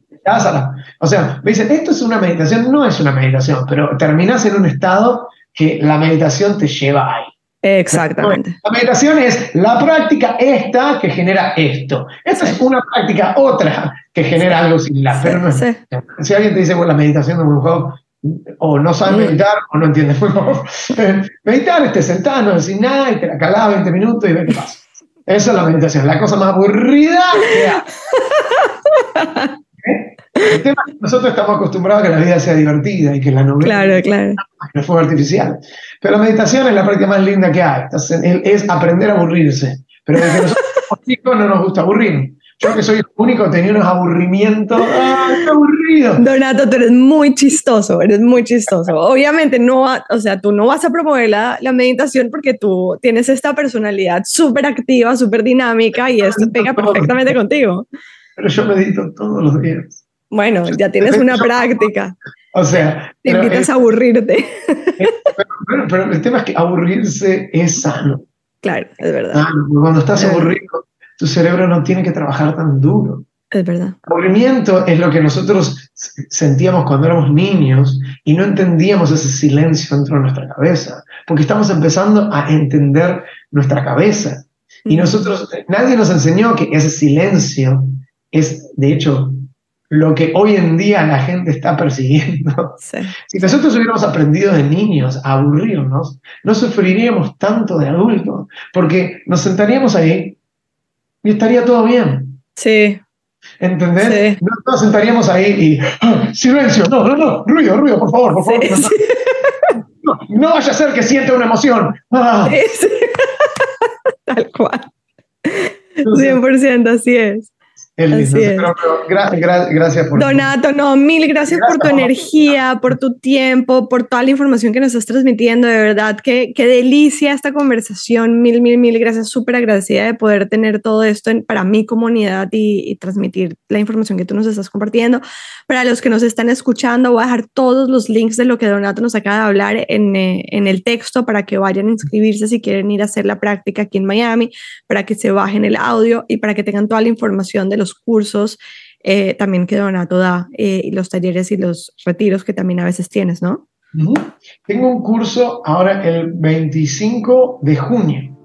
O sea, me dicen, esto es una meditación, no es una meditación, pero terminas en un estado que la meditación te lleva ahí. Exactamente. La meditación es la práctica esta que genera esto. Esta es una práctica otra que genera algo similar. pero no es- Sí. Si alguien te dice, bueno, la meditación de Wim Hof, o no sabe Mm. meditar o no entiende Wim Hof. [laughs] meditar es te sentás, no decís nada y te la calás 20 minutos y ves qué pasa. Eso es la meditación, la cosa más aburrida que hay. [laughs] ¿Eh? El tema es que nosotros estamos acostumbrados a que la vida sea divertida y que la novela Claro, claro. no fuego artificial. Pero la meditación es la práctica más linda que hay. Entonces, es, aprender a aburrirse. Pero desde que nosotros somos [laughs] chicos no nos gusta aburrirnos. Yo que soy el único tenía unos aburrimientos. ¡Ay, qué aburrido! Donato, tú eres muy chistoso, eres muy chistoso. Obviamente no, va- o sea, tú no vas a promover la, la meditación porque tú tienes esta personalidad súper activa, súper dinámica y esto pega perfectamente contigo. Pero yo medito todos los días. Bueno, ya tienes una práctica, O sea, te pero, invitas a aburrirte. pero- pero el tema es que aburrirse es sano. Claro, es verdad, porque Cuando estás aburrido, tu cerebro no tiene que trabajar tan duro. es verdad. Aburrimiento es lo que nosotros sentíamos cuando éramos niños y no entendíamos ese silencio dentro de nuestra cabeza, porque estamos empezando a entender nuestra cabeza. Y nosotros, nadie nos enseñó que ese silencio es, de hecho, lo que hoy en día la gente está persiguiendo. Sí, Si nosotros hubiéramos aprendido de niños a aburrirnos, no sufriríamos tanto de adultos, porque nos sentaríamos ahí y estaría todo bien. sí, ¿Entendés? Sí. No nos sentaríamos ahí y ¡ah! silencio, no, no, no, ruido, ruido, por favor, por favor. sí, no, sí, no, no vaya a ser que sienta una emoción. Ah. [laughs] [laughs] Tal cual. entonces, 100%, así es. Es lindo. Pero, gracias por... Donato, no, mil gracias, por tu energía, por tu tiempo, por toda la información que nos estás transmitiendo. De verdad, qué, qué delicia esta conversación. Mil, mil, mil gracias. Súper agradecida de poder tener todo esto en, para mi comunidad y, transmitir la información que tú nos estás compartiendo. Para los que nos están escuchando, voy a dejar todos los links de lo que Donato nos acaba de hablar en, eh, en el texto para que vayan a inscribirse si quieren ir a hacer la práctica aquí en Miami, para que se bajen el audio y para que tengan toda la información de los cursos eh, también que Donato da, eh, y los talleres y los retiros que también a veces tienes, ¿no? Tengo un curso ahora el 25 de junio,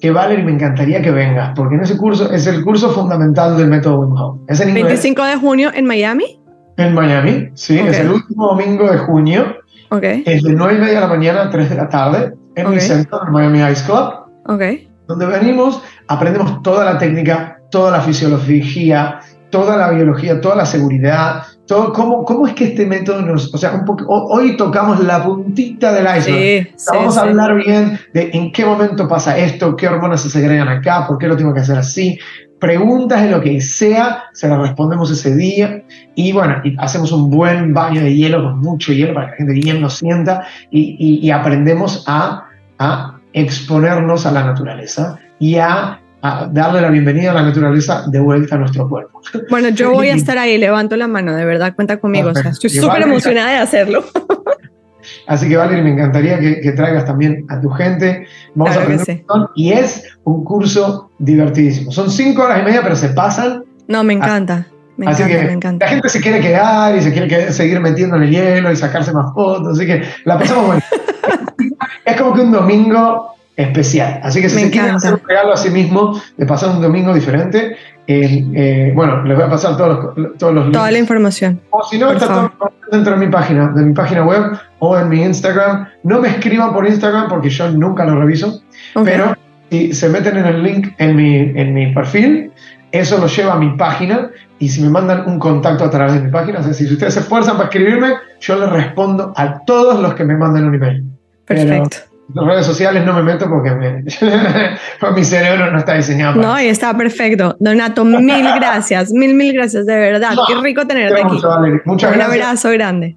que Valerie me encantaría que vengas, porque en ese curso es el curso fundamental del método Wim Hof. ¿Es en 25 de junio en Miami? En Miami, sí, es el último domingo de junio. Okay. Es de 9 y media de la mañana a 3 de la tarde en mi centro, en Miami Ice Club. Okay. Donde venimos, aprendemos toda la técnica, toda la fisiología, toda la biología, toda la seguridad, todo, cómo, cómo es que este método nos, o sea, un poco, hoy tocamos la puntita del iceberg. Vamos a hablar bien de en qué momento pasa esto, qué hormonas se segregan acá, por qué lo tengo que hacer así. Preguntas de lo que sea, se las respondemos ese día y bueno, y hacemos un buen baño de hielo con mucho hielo para que la gente bien lo sienta y, y aprendemos a, a exponernos a la naturaleza y a a darle la bienvenida a la naturaleza de vuelta a nuestro cuerpo. Bueno, yo voy a estar ahí, levanto la mano, de verdad, cuenta conmigo. estoy súper emocionada de hacerlo. [laughs] Así que, Valerie, me encantaría que, traigas también a tu gente. Vamos a aprender y es un curso divertidísimo. Son cinco horas y media, pero se pasan. No, me encanta. Me así encanta, que me encanta. la gente se quiere quedar y se quiere seguir metiendo en el hielo y sacarse más fotos. Así que la pasamos bueno. [laughs] es como que un domingo especial. Así que si se quieren hacer un regalo a sí mismo de pasar un domingo diferente, eh, bueno, les voy a pasar todos los, todos los Toda la información. O si no, está todo dentro de mi página, de mi página web o en mi Instagram. No me escriban por Instagram porque yo nunca lo reviso, pero si se meten en el link en mi, en mi perfil, eso lo lleva a mi página y si me mandan un contacto a través de mi página, o sea, si ustedes se esfuerzan para escribirme, yo les respondo a todos los que me manden un email. Perfecto redes sociales no me meto [laughs] porque mi cerebro no está diseñado. Para no, y está perfecto. Donato, [laughs] mil gracias, mil, mil gracias, de verdad. Qué rico tenerte aquí. Muchas Un abrazo grande.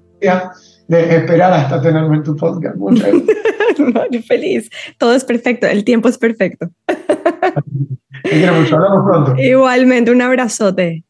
De esperar hasta tenerme en tu podcast. Muchas gracias. [laughs] feliz. Todo es perfecto, el tiempo es perfecto. Te quiero mucho, hablamos pronto. Igualmente, un abrazote.